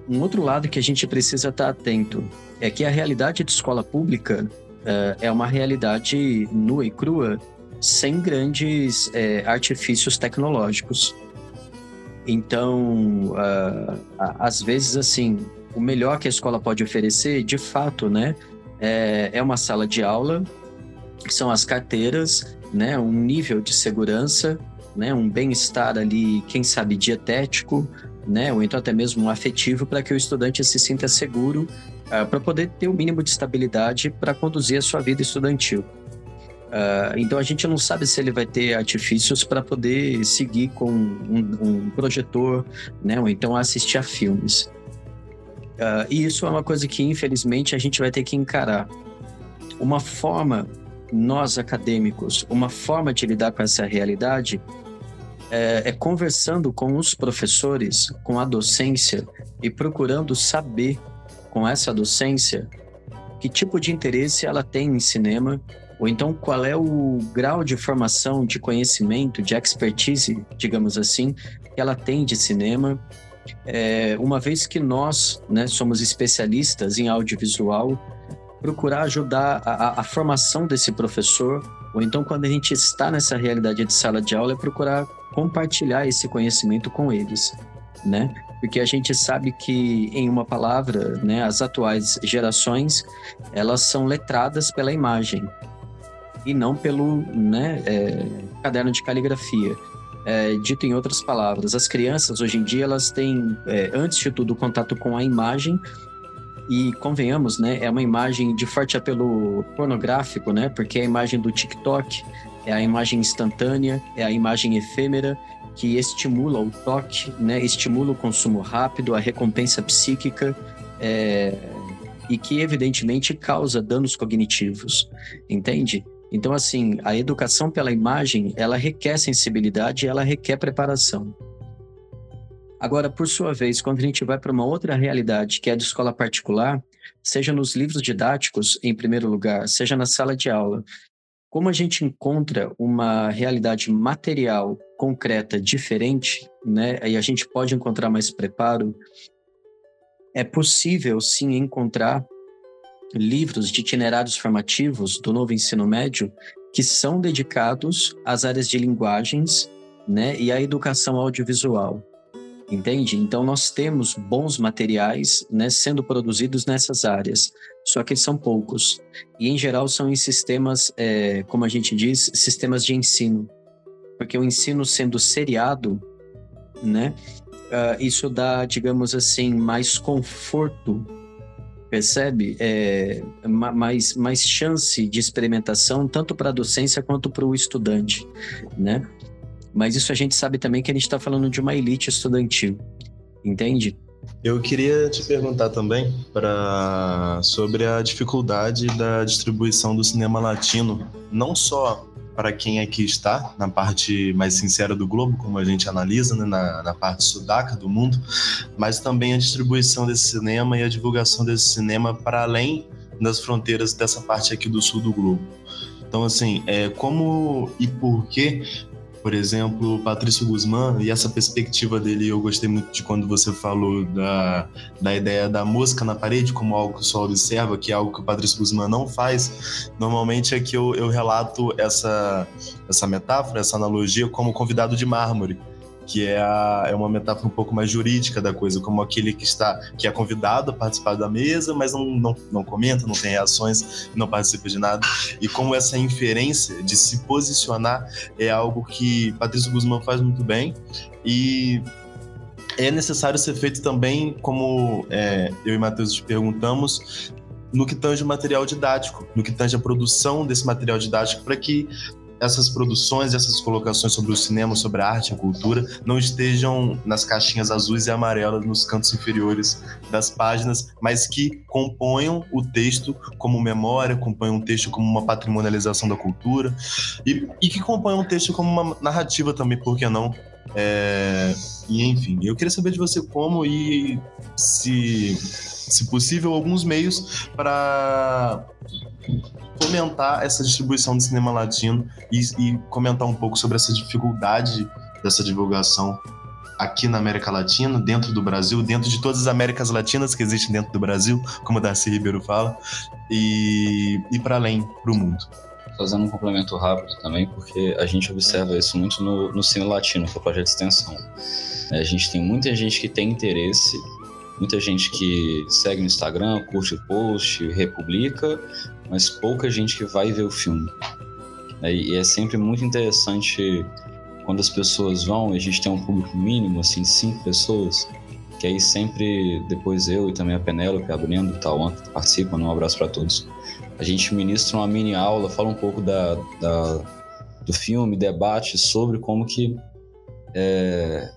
Um outro lado que a gente precisa estar atento é que a realidade de escola pública uh, é uma realidade nua e crua, sem grandes uh, artifícios tecnológicos. Então, uh, às vezes, assim, o melhor que a escola pode oferecer, de fato, né, é, é uma sala de aula, são as carteiras, né, um nível de segurança, né, um bem-estar ali, quem sabe dietético, né, ou então até mesmo um afetivo para que o estudante se sinta seguro uh, para poder ter o um mínimo de estabilidade para conduzir a sua vida estudantil. Uh, então a gente não sabe se ele vai ter artifícios para poder seguir com um, um, projetor, né, ou então assistir a filmes. Uh, e isso é uma coisa que infelizmente a gente vai ter que encarar. Uma forma, nós acadêmicos, uma forma de lidar com essa realidade é, é conversando com os professores, com a docência e procurando saber com essa docência que tipo de interesse ela tem em cinema, ou então qual é o grau de formação, de conhecimento, de expertise, digamos assim, que ela tem de cinema. É, uma vez que nós né, somos especialistas em audiovisual, procurar ajudar a, a, a, formação desse professor, ou então quando a gente está nessa realidade de sala de aula, é procurar compartilhar esse conhecimento com eles, né? Porque a gente sabe que, em uma palavra, né, as atuais gerações, elas são letradas pela imagem e não pelo né, é, caderno de caligrafia. É, dito em outras palavras, as crianças hoje em dia elas têm, é, antes de tudo, contato com a imagem e convenhamos, né, é uma imagem de forte apelo pornográfico, né, porque é a imagem do TikTok, é a imagem instantânea, é a imagem efêmera que estimula o toque, né? estimula o consumo rápido, a recompensa psíquica é... e que evidentemente causa danos cognitivos, entende? Então, assim, a educação pela imagem, ela requer sensibilidade, ela requer preparação. Agora, por sua vez, quando a gente vai para uma outra realidade, que é a de escola particular, seja nos livros didáticos, em primeiro lugar, seja na sala de aula, como a gente encontra uma realidade material concreta diferente, né, e a gente pode encontrar mais preparo, é possível sim encontrar livros de itinerários formativos do novo ensino médio que são dedicados às áreas de linguagens, né, e à educação audiovisual. Entende? Então nós temos bons materiais, né, sendo produzidos nessas áreas só que são poucos. E, em geral, são em sistemas, é, como a gente diz, sistemas de ensino. Porque o ensino sendo seriado, né, uh, isso dá, digamos assim, mais conforto, percebe? É, mais, mais chance de experimentação, tanto para a docência quanto para o estudante, né? Mas isso a gente sabe também que a gente está falando de uma elite estudantil, entende? Eu queria te perguntar também para sobre a dificuldade da distribuição do cinema latino, não só para quem aqui está, na parte mais sincera do globo, como a gente analisa, né, na, na parte sudaca do mundo, mas também a distribuição desse cinema e a divulgação desse cinema para além das fronteiras dessa parte aqui do sul do globo. Então, assim, é, como e por que por exemplo, Patrício Guzmán, e essa perspectiva dele eu gostei muito de quando você falou da, da ideia da música na parede como algo que só observa, que é algo que o Patrício Guzmán não faz. Normalmente é que eu, eu relato essa, essa metáfora, essa analogia como convidado de mármore que é, a, é uma metáfora um pouco mais jurídica da coisa, como aquele que está que é convidado a participar da mesa, mas não, não, não comenta, não tem reações, não participa de nada. E como essa inferência de se posicionar é algo que Patrício Guzmán faz muito bem e é necessário ser feito também, como é, eu e Matheus te perguntamos, no que tange o material didático, no que tange a produção desse material didático, para que essas produções, essas colocações sobre o cinema, sobre a arte, a cultura, não estejam nas caixinhas azuis e amarelas nos cantos inferiores das páginas, mas que componham o texto como memória, componham o texto como uma patrimonialização da cultura e, e que componham o texto como uma narrativa também, por que não? É, e enfim, eu queria saber de você como e se, se possível, alguns meios para fomentar essa distribuição de cinema latino e, e comentar um pouco sobre essa dificuldade dessa divulgação aqui na América Latina, dentro do Brasil, dentro de todas as Américas Latinas que existem dentro do Brasil, como o Darcy Ribeiro fala, e, e para além, para o mundo. Fazendo um complemento rápido também, porque a gente observa isso muito no, no Cine Latino, que é o projeto de extensão. A gente tem muita gente que tem interesse, muita gente que segue no Instagram, curte o post, republica, mas pouca gente que vai ver o filme. E é sempre muito interessante quando as pessoas vão a gente tem um público mínimo, assim, cinco pessoas, que aí sempre, depois eu e também a Penélope, a Brenda, o Tauan, que participam, um abraço para todos. A gente ministra uma mini aula, fala um pouco da, da do filme, debate sobre como que é,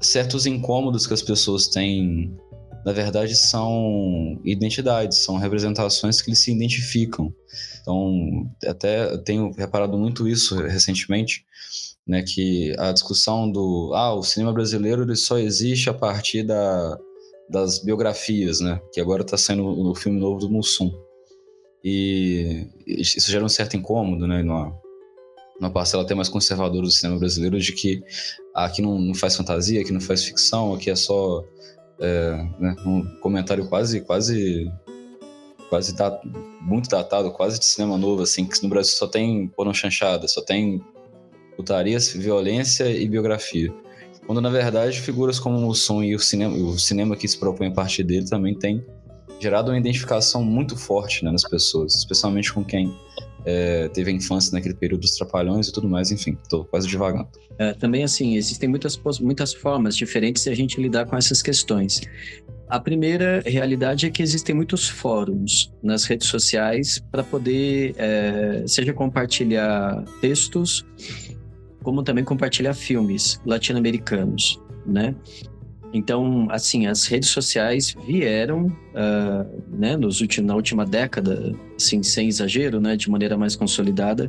certos incômodos que as pessoas têm na verdade são identidades, são representações que eles se identificam. Então, até tenho reparado muito isso recentemente, né, que a discussão do ah, o cinema brasileiro ele só existe a partir da, das biografias, né, que agora está sendo o filme novo do Mussum. E isso gera um certo incômodo, né, numa, numa parcela até mais conservadora do cinema brasileiro, de que aqui não, não faz fantasia, aqui não faz ficção, aqui é só é, né, um comentário quase, quase, quase dat, muito datado, quase de cinema novo, assim, que no Brasil só tem pornô chanchada, só tem putaria, violência e biografia. Quando, na verdade, figuras como o som e o cinema, o cinema que se propõe a partir dele também tem gerado uma identificação muito forte né, nas pessoas, especialmente com quem é, teve a infância naquele período dos trapalhões e tudo mais, enfim, estou quase devagando. É, também, assim, existem muitas, muitas formas diferentes de a gente lidar com essas questões. A primeira realidade é que existem muitos fóruns nas redes sociais para poder, é, seja compartilhar textos, como também compartilhar filmes latino-americanos, né? Então, assim, as redes sociais vieram, uh, né, nos últimos, na última década, assim, sem exagero, né, de maneira mais consolidada,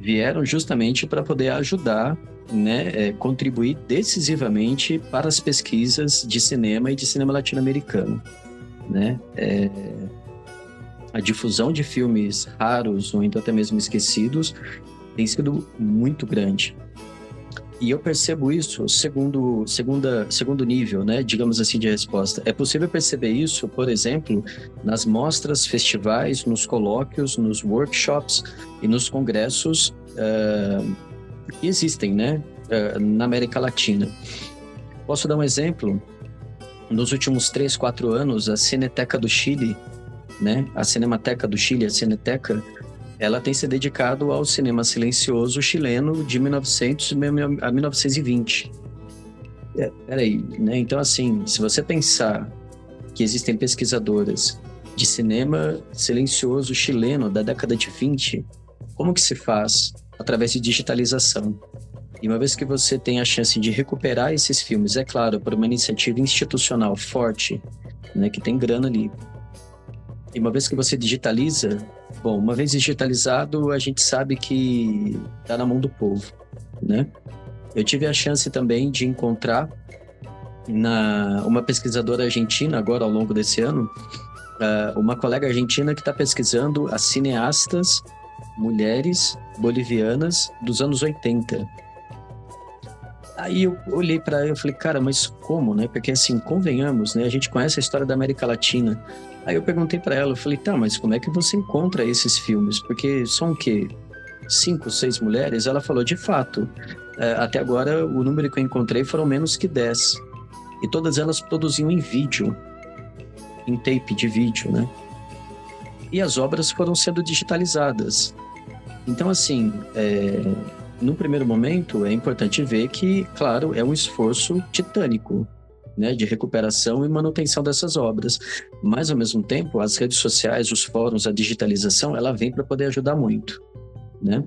vieram justamente para poder ajudar, né, é, contribuir decisivamente para as pesquisas de cinema e de cinema latino-americano, né? É, a difusão de filmes raros ou então até mesmo esquecidos tem sido muito grande. E eu percebo isso segundo, segunda, segundo nível, né, digamos assim, de resposta. É possível perceber isso, por exemplo, nas mostras, festivais, nos colóquios, nos workshops e nos congressos uh, que existem, né, uh, na América Latina. Posso dar um exemplo? Nos últimos três, quatro anos, a Cineteca do Chile, né, a Cinemateca do Chile, a Cineteca, ela tem se dedicado ao cinema silencioso chileno de 1900 a 1920. É, peraí, né? Então, assim, se você pensar que existem pesquisadoras de cinema silencioso chileno da década de 20, como que se faz? Através de digitalização. E uma vez que você tem a chance de recuperar esses filmes, é claro, por uma iniciativa institucional forte, né, que tem grana ali, e uma vez que você digitaliza, bom, uma vez digitalizado, a gente sabe que está na mão do povo, né? Eu tive a chance também de encontrar na uma pesquisadora argentina agora ao longo desse ano, uh, uma colega argentina que está pesquisando as cineastas mulheres bolivianas dos anos 80. Aí eu olhei para ela e falei, cara, mas como, né? Porque assim, convenhamos, né? A gente conhece a história da América Latina, Aí eu perguntei para ela, eu falei, tá, mas como é que você encontra esses filmes? Porque são o quê? Cinco, seis mulheres? Ela falou, de fato, é, até agora o número que eu encontrei foram menos que dez. E todas elas produziam em vídeo, em tape de vídeo, né? E as obras foram sendo digitalizadas. Então, assim, é, no primeiro momento, é importante ver que, claro, é um esforço titânico né, de recuperação e manutenção dessas obras. Mas, ao mesmo tempo, as redes sociais, os fóruns, a digitalização, ela vem para poder ajudar muito, né?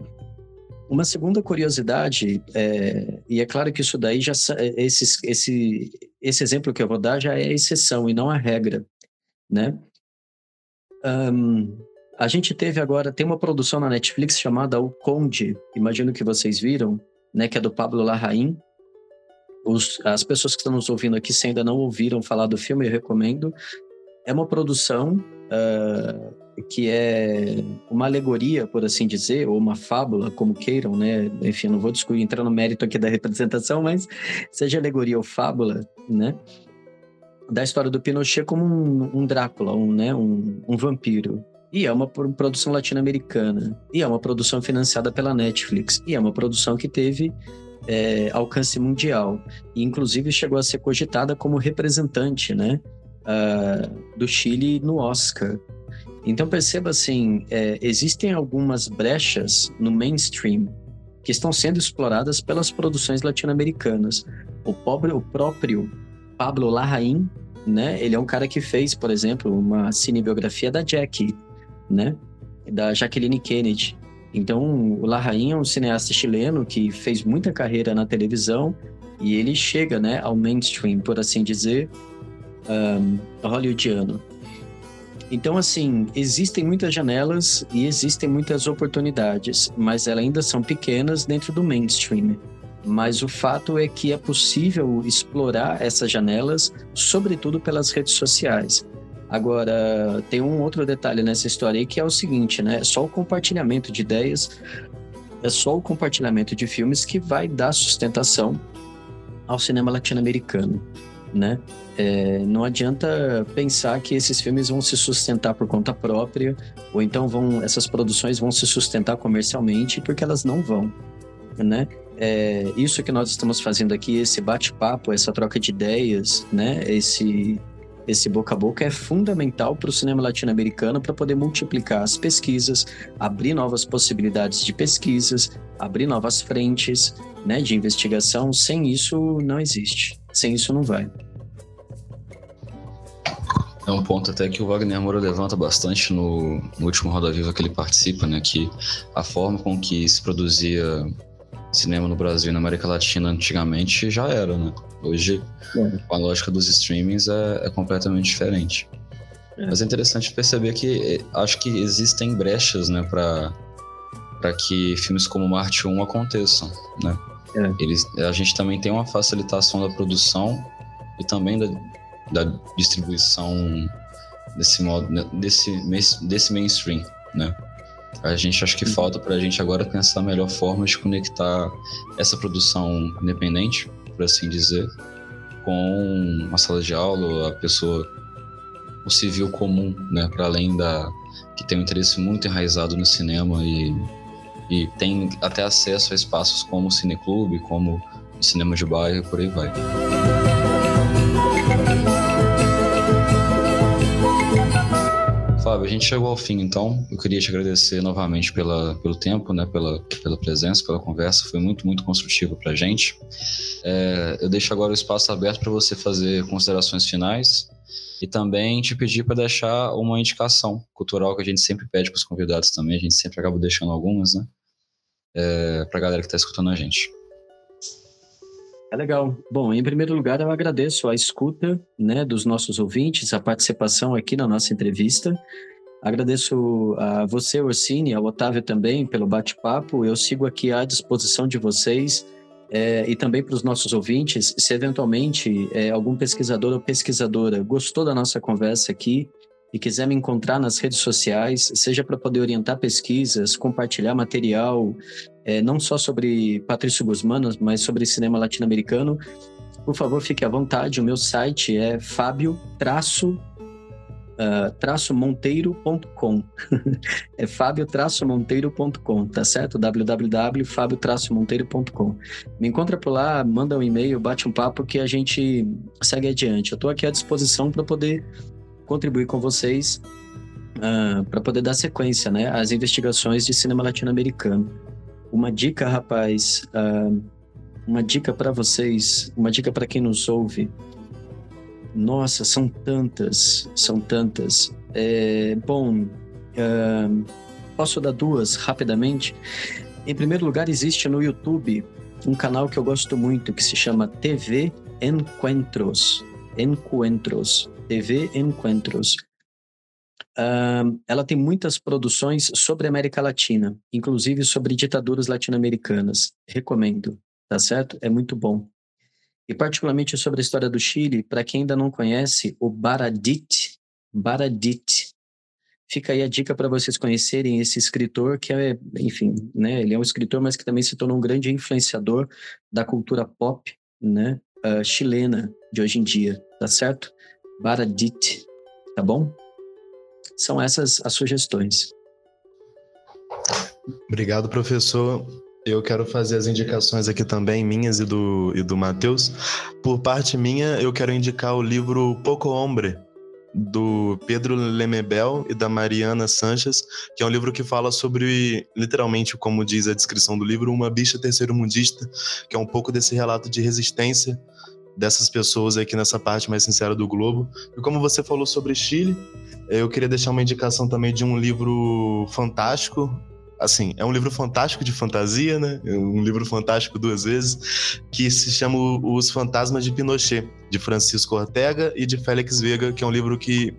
uma segunda curiosidade, é, e é claro que isso daí já esse, esse, esse exemplo que eu vou dar já é a exceção e não a regra, né? Um, a gente teve agora, tem uma produção na Netflix chamada O Conde, imagino que vocês viram, né, que é do Pablo Larraín. Os, as pessoas que estão nos ouvindo aqui, se ainda não ouviram falar do filme, eu recomendo. É uma produção uh, que é uma alegoria, por assim dizer, ou uma fábula, como queiram, né? Enfim, não vou discutir, entrar no mérito aqui da representação, mas seja alegoria ou fábula, né? Da história do Pinochet como um, um Drácula, um, né? um, um vampiro. E é uma produção latino-americana. E é uma produção financiada pela Netflix. E é uma produção que teve é, alcance mundial. E, inclusive, chegou a ser cogitada como representante né, uh, do Chile no Oscar. Então, perceba assim: é, existem algumas brechas no mainstream que estão sendo exploradas pelas produções latino-americanas. O, o próprio Pablo Larraín, né? Ele é um cara que fez, por exemplo, uma cinebiografia da Jackie, né? Da Jacqueline Kennedy. Então, o Larraín é um cineasta chileno que fez muita carreira na televisão e ele chega, né, ao mainstream, por assim dizer, um, hollywoodiano. Então, assim, existem muitas janelas e existem muitas oportunidades, mas elas ainda são pequenas dentro do mainstream. Mas o fato é que é possível explorar essas janelas, sobretudo pelas redes sociais. Agora, tem um outro detalhe nessa história aí que é o seguinte, né? Só o compartilhamento de ideias, é só o compartilhamento de filmes que vai dar sustentação ao cinema latino-americano, né? É, não adianta pensar que esses filmes vão se sustentar por conta própria, ou então vão essas produções vão se sustentar comercialmente, porque elas não vão, né? É, isso que nós estamos fazendo aqui, esse bate-papo, essa troca de ideias, né? Esse esse boca a boca é fundamental para o cinema latino-americano para poder multiplicar as pesquisas, abrir novas possibilidades de pesquisas, abrir novas frentes né, de investigação. Sem isso, não existe. Sem isso, não vai. É um ponto até que o Wagner Moura levanta bastante no, no último Roda Viva que ele participa, né? Que a forma com que se produzia cinema no Brasil e na América Latina antigamente já era, né? Hoje, é. a lógica dos streamings é, é completamente diferente. É. Mas é interessante perceber que eh, acho que existem brechas, né, para para que filmes como Marte 1 aconteçam, né? É. Eles, a gente também tem uma facilitação da produção e também da, da distribuição desse modo, né, desse, desse mainstream, né? A gente acha que uhum. falta para a gente agora pensar a melhor forma de conectar essa produção independente por assim dizer, com uma sala de aula, a pessoa, o civil comum, né, para além da que tem um interesse muito enraizado no cinema e, e tem até acesso a espaços como o cineclube, como o cinema de bairro, por aí vai. A gente chegou ao fim, então. Eu queria te agradecer novamente pela, pelo tempo, né, pela, pela presença, pela conversa. Foi muito, muito construtivo para a gente. É, eu deixo agora o espaço aberto para você fazer considerações finais e também te pedir para deixar uma indicação cultural que a gente sempre pede para os convidados também. A gente sempre acaba deixando algumas, né, é, para a galera que está escutando a gente. É legal. Bom, em primeiro lugar, eu agradeço a escuta né, dos nossos ouvintes, a participação aqui na nossa entrevista. Agradeço a você, Orsini, ao Otávio também, pelo bate-papo. Eu sigo aqui à disposição de vocês é, e também para os nossos ouvintes. Se eventualmente é, algum pesquisador ou pesquisadora gostou da nossa conversa aqui e quiser me encontrar nas redes sociais, seja para poder orientar pesquisas, compartilhar material, é, não só sobre Patrício Guzmán, mas sobre cinema latino-americano, por favor, fique à vontade. O meu site é fábio traço Uh, traço monteiro.com *laughs* é fábio traço monteiro.com tá certo? www.fabio traço monteiro.com me encontra por lá, manda um e-mail bate um papo que a gente segue adiante. Eu estou aqui à disposição para poder contribuir com vocês uh, ah, para poder dar sequência né, às investigações de cinema latino-americano uma dica, rapaz, uh, uma dica para vocês, uma dica para quem nos ouve. Nossa, são tantas, são tantas. É, bom, uh, posso dar duas rapidamente? Em primeiro lugar, existe no YouTube um canal que eu gosto muito que se chama TV Encuentros. Encuentros. TV Encuentros. Uh, ela tem muitas produções sobre a América Latina, inclusive sobre ditaduras latino-americanas. Recomendo, tá certo? É muito bom. E particularmente sobre a história do Chile, para quem ainda não conhece, o Baradit, Baradit. Fica aí a dica para vocês conhecerem esse escritor que é, enfim, né, ele é um escritor, mas que também se tornou um grande influenciador da cultura pop, né, uh, chilena de hoje em dia, tá certo? Baradit, tá bom? São essas as sugestões. Obrigado, professor. Eu quero fazer as indicações aqui também, minhas e do, e do Matheus. Por parte minha, eu quero indicar o livro Poco Hombre, do Pedro Lemebel e da Mariana Sanches, que é um livro que fala sobre, literalmente, como diz a descrição do livro, uma bicha terceiro-mundista, que é um pouco desse relato de resistência dessas pessoas aqui nessa parte mais sincera do globo. E como você falou sobre Chile, eu queria deixar uma indicação também de um livro fantástico. Assim, é um livro fantástico de fantasia, né? Um livro fantástico duas vezes, que se chama Os Fantasmas de Pinochet, de Francisco Ortega e de Félix Vega, que é um livro que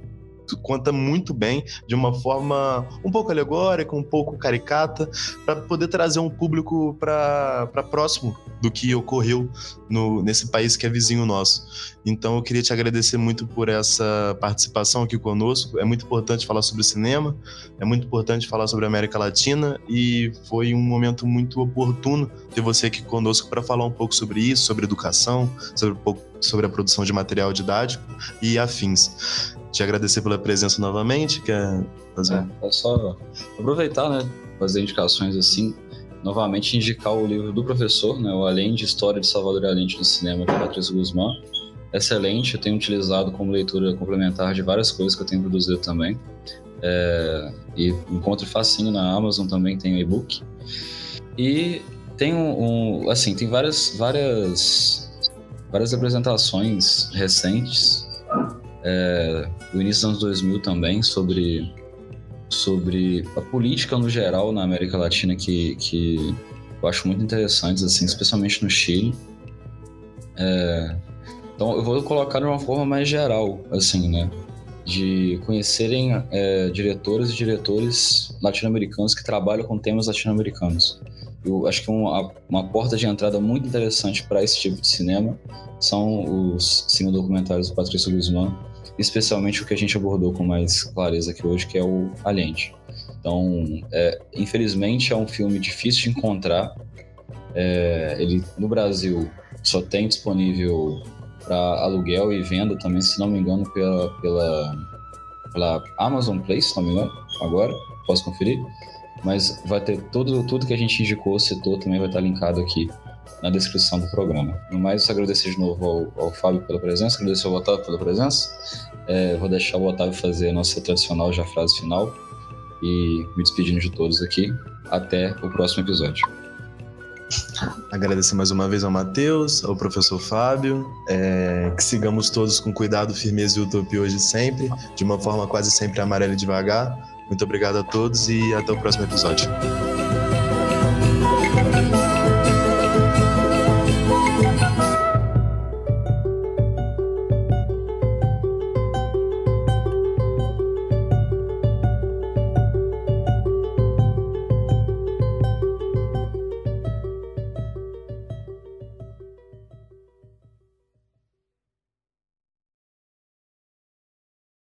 conta muito bem, de uma forma um pouco alegórica, um pouco caricata, para poder trazer um público para próximo do que ocorreu no, nesse país que é vizinho nosso. Então eu queria te agradecer muito por essa participação aqui conosco. É muito importante falar sobre cinema, é muito importante falar sobre América Latina e foi um momento muito oportuno ter você aqui conosco para falar um pouco sobre isso, sobre educação, sobre sobre a produção de material didático e afins te agradecer pela presença novamente. Quer fazer? É, é só aproveitar, né? Fazer indicações assim. Novamente indicar o livro do professor, né? O Além de História de Salvador Allende no Cinema, de Patrícia Guzmán. Excelente, eu tenho utilizado como leitura complementar de várias coisas que eu tenho produzido também. É, e encontro facinho na Amazon também, tem e-book. E tem um, um, assim, tem várias, várias, várias apresentações recentes é, do início dos anos 2000 também, sobre, sobre a política no geral na América Latina que, que eu acho muito interessantes, assim, especialmente no Chile. É, então eu vou colocar de uma forma mais geral, assim, né? De conhecerem é, e diretores latino-americanos que trabalham com temas latino-americanos. Eu acho que uma, uma porta de entrada muito interessante para esse tipo de cinema são os cinco documentários do Patrício Guzmán, especialmente o que a gente abordou com mais clareza aqui hoje, que é o Aliente. Então, é, infelizmente, é um filme difícil de encontrar. É, ele no Brasil só tem disponível para aluguel e venda também, se não me engano, pela, pela, pela Amazon Play, se não me engano, agora, posso conferir. Mas vai ter tudo, tudo que a gente indicou, citou, também vai estar linkado aqui na descrição do programa. No mais, agradecer de novo ao, ao Fábio pela presença, agradecer ao Otávio pela presença. É, vou deixar o Otávio fazer a nossa tradicional já frase final e me despedindo de todos aqui. Até o próximo episódio. Agradecer mais uma vez ao Matheus, ao professor Fábio, é, que sigamos todos com cuidado, firmeza e utopia hoje sempre, de uma forma quase sempre amarela e devagar. Muito obrigado a todos e até o próximo episódio.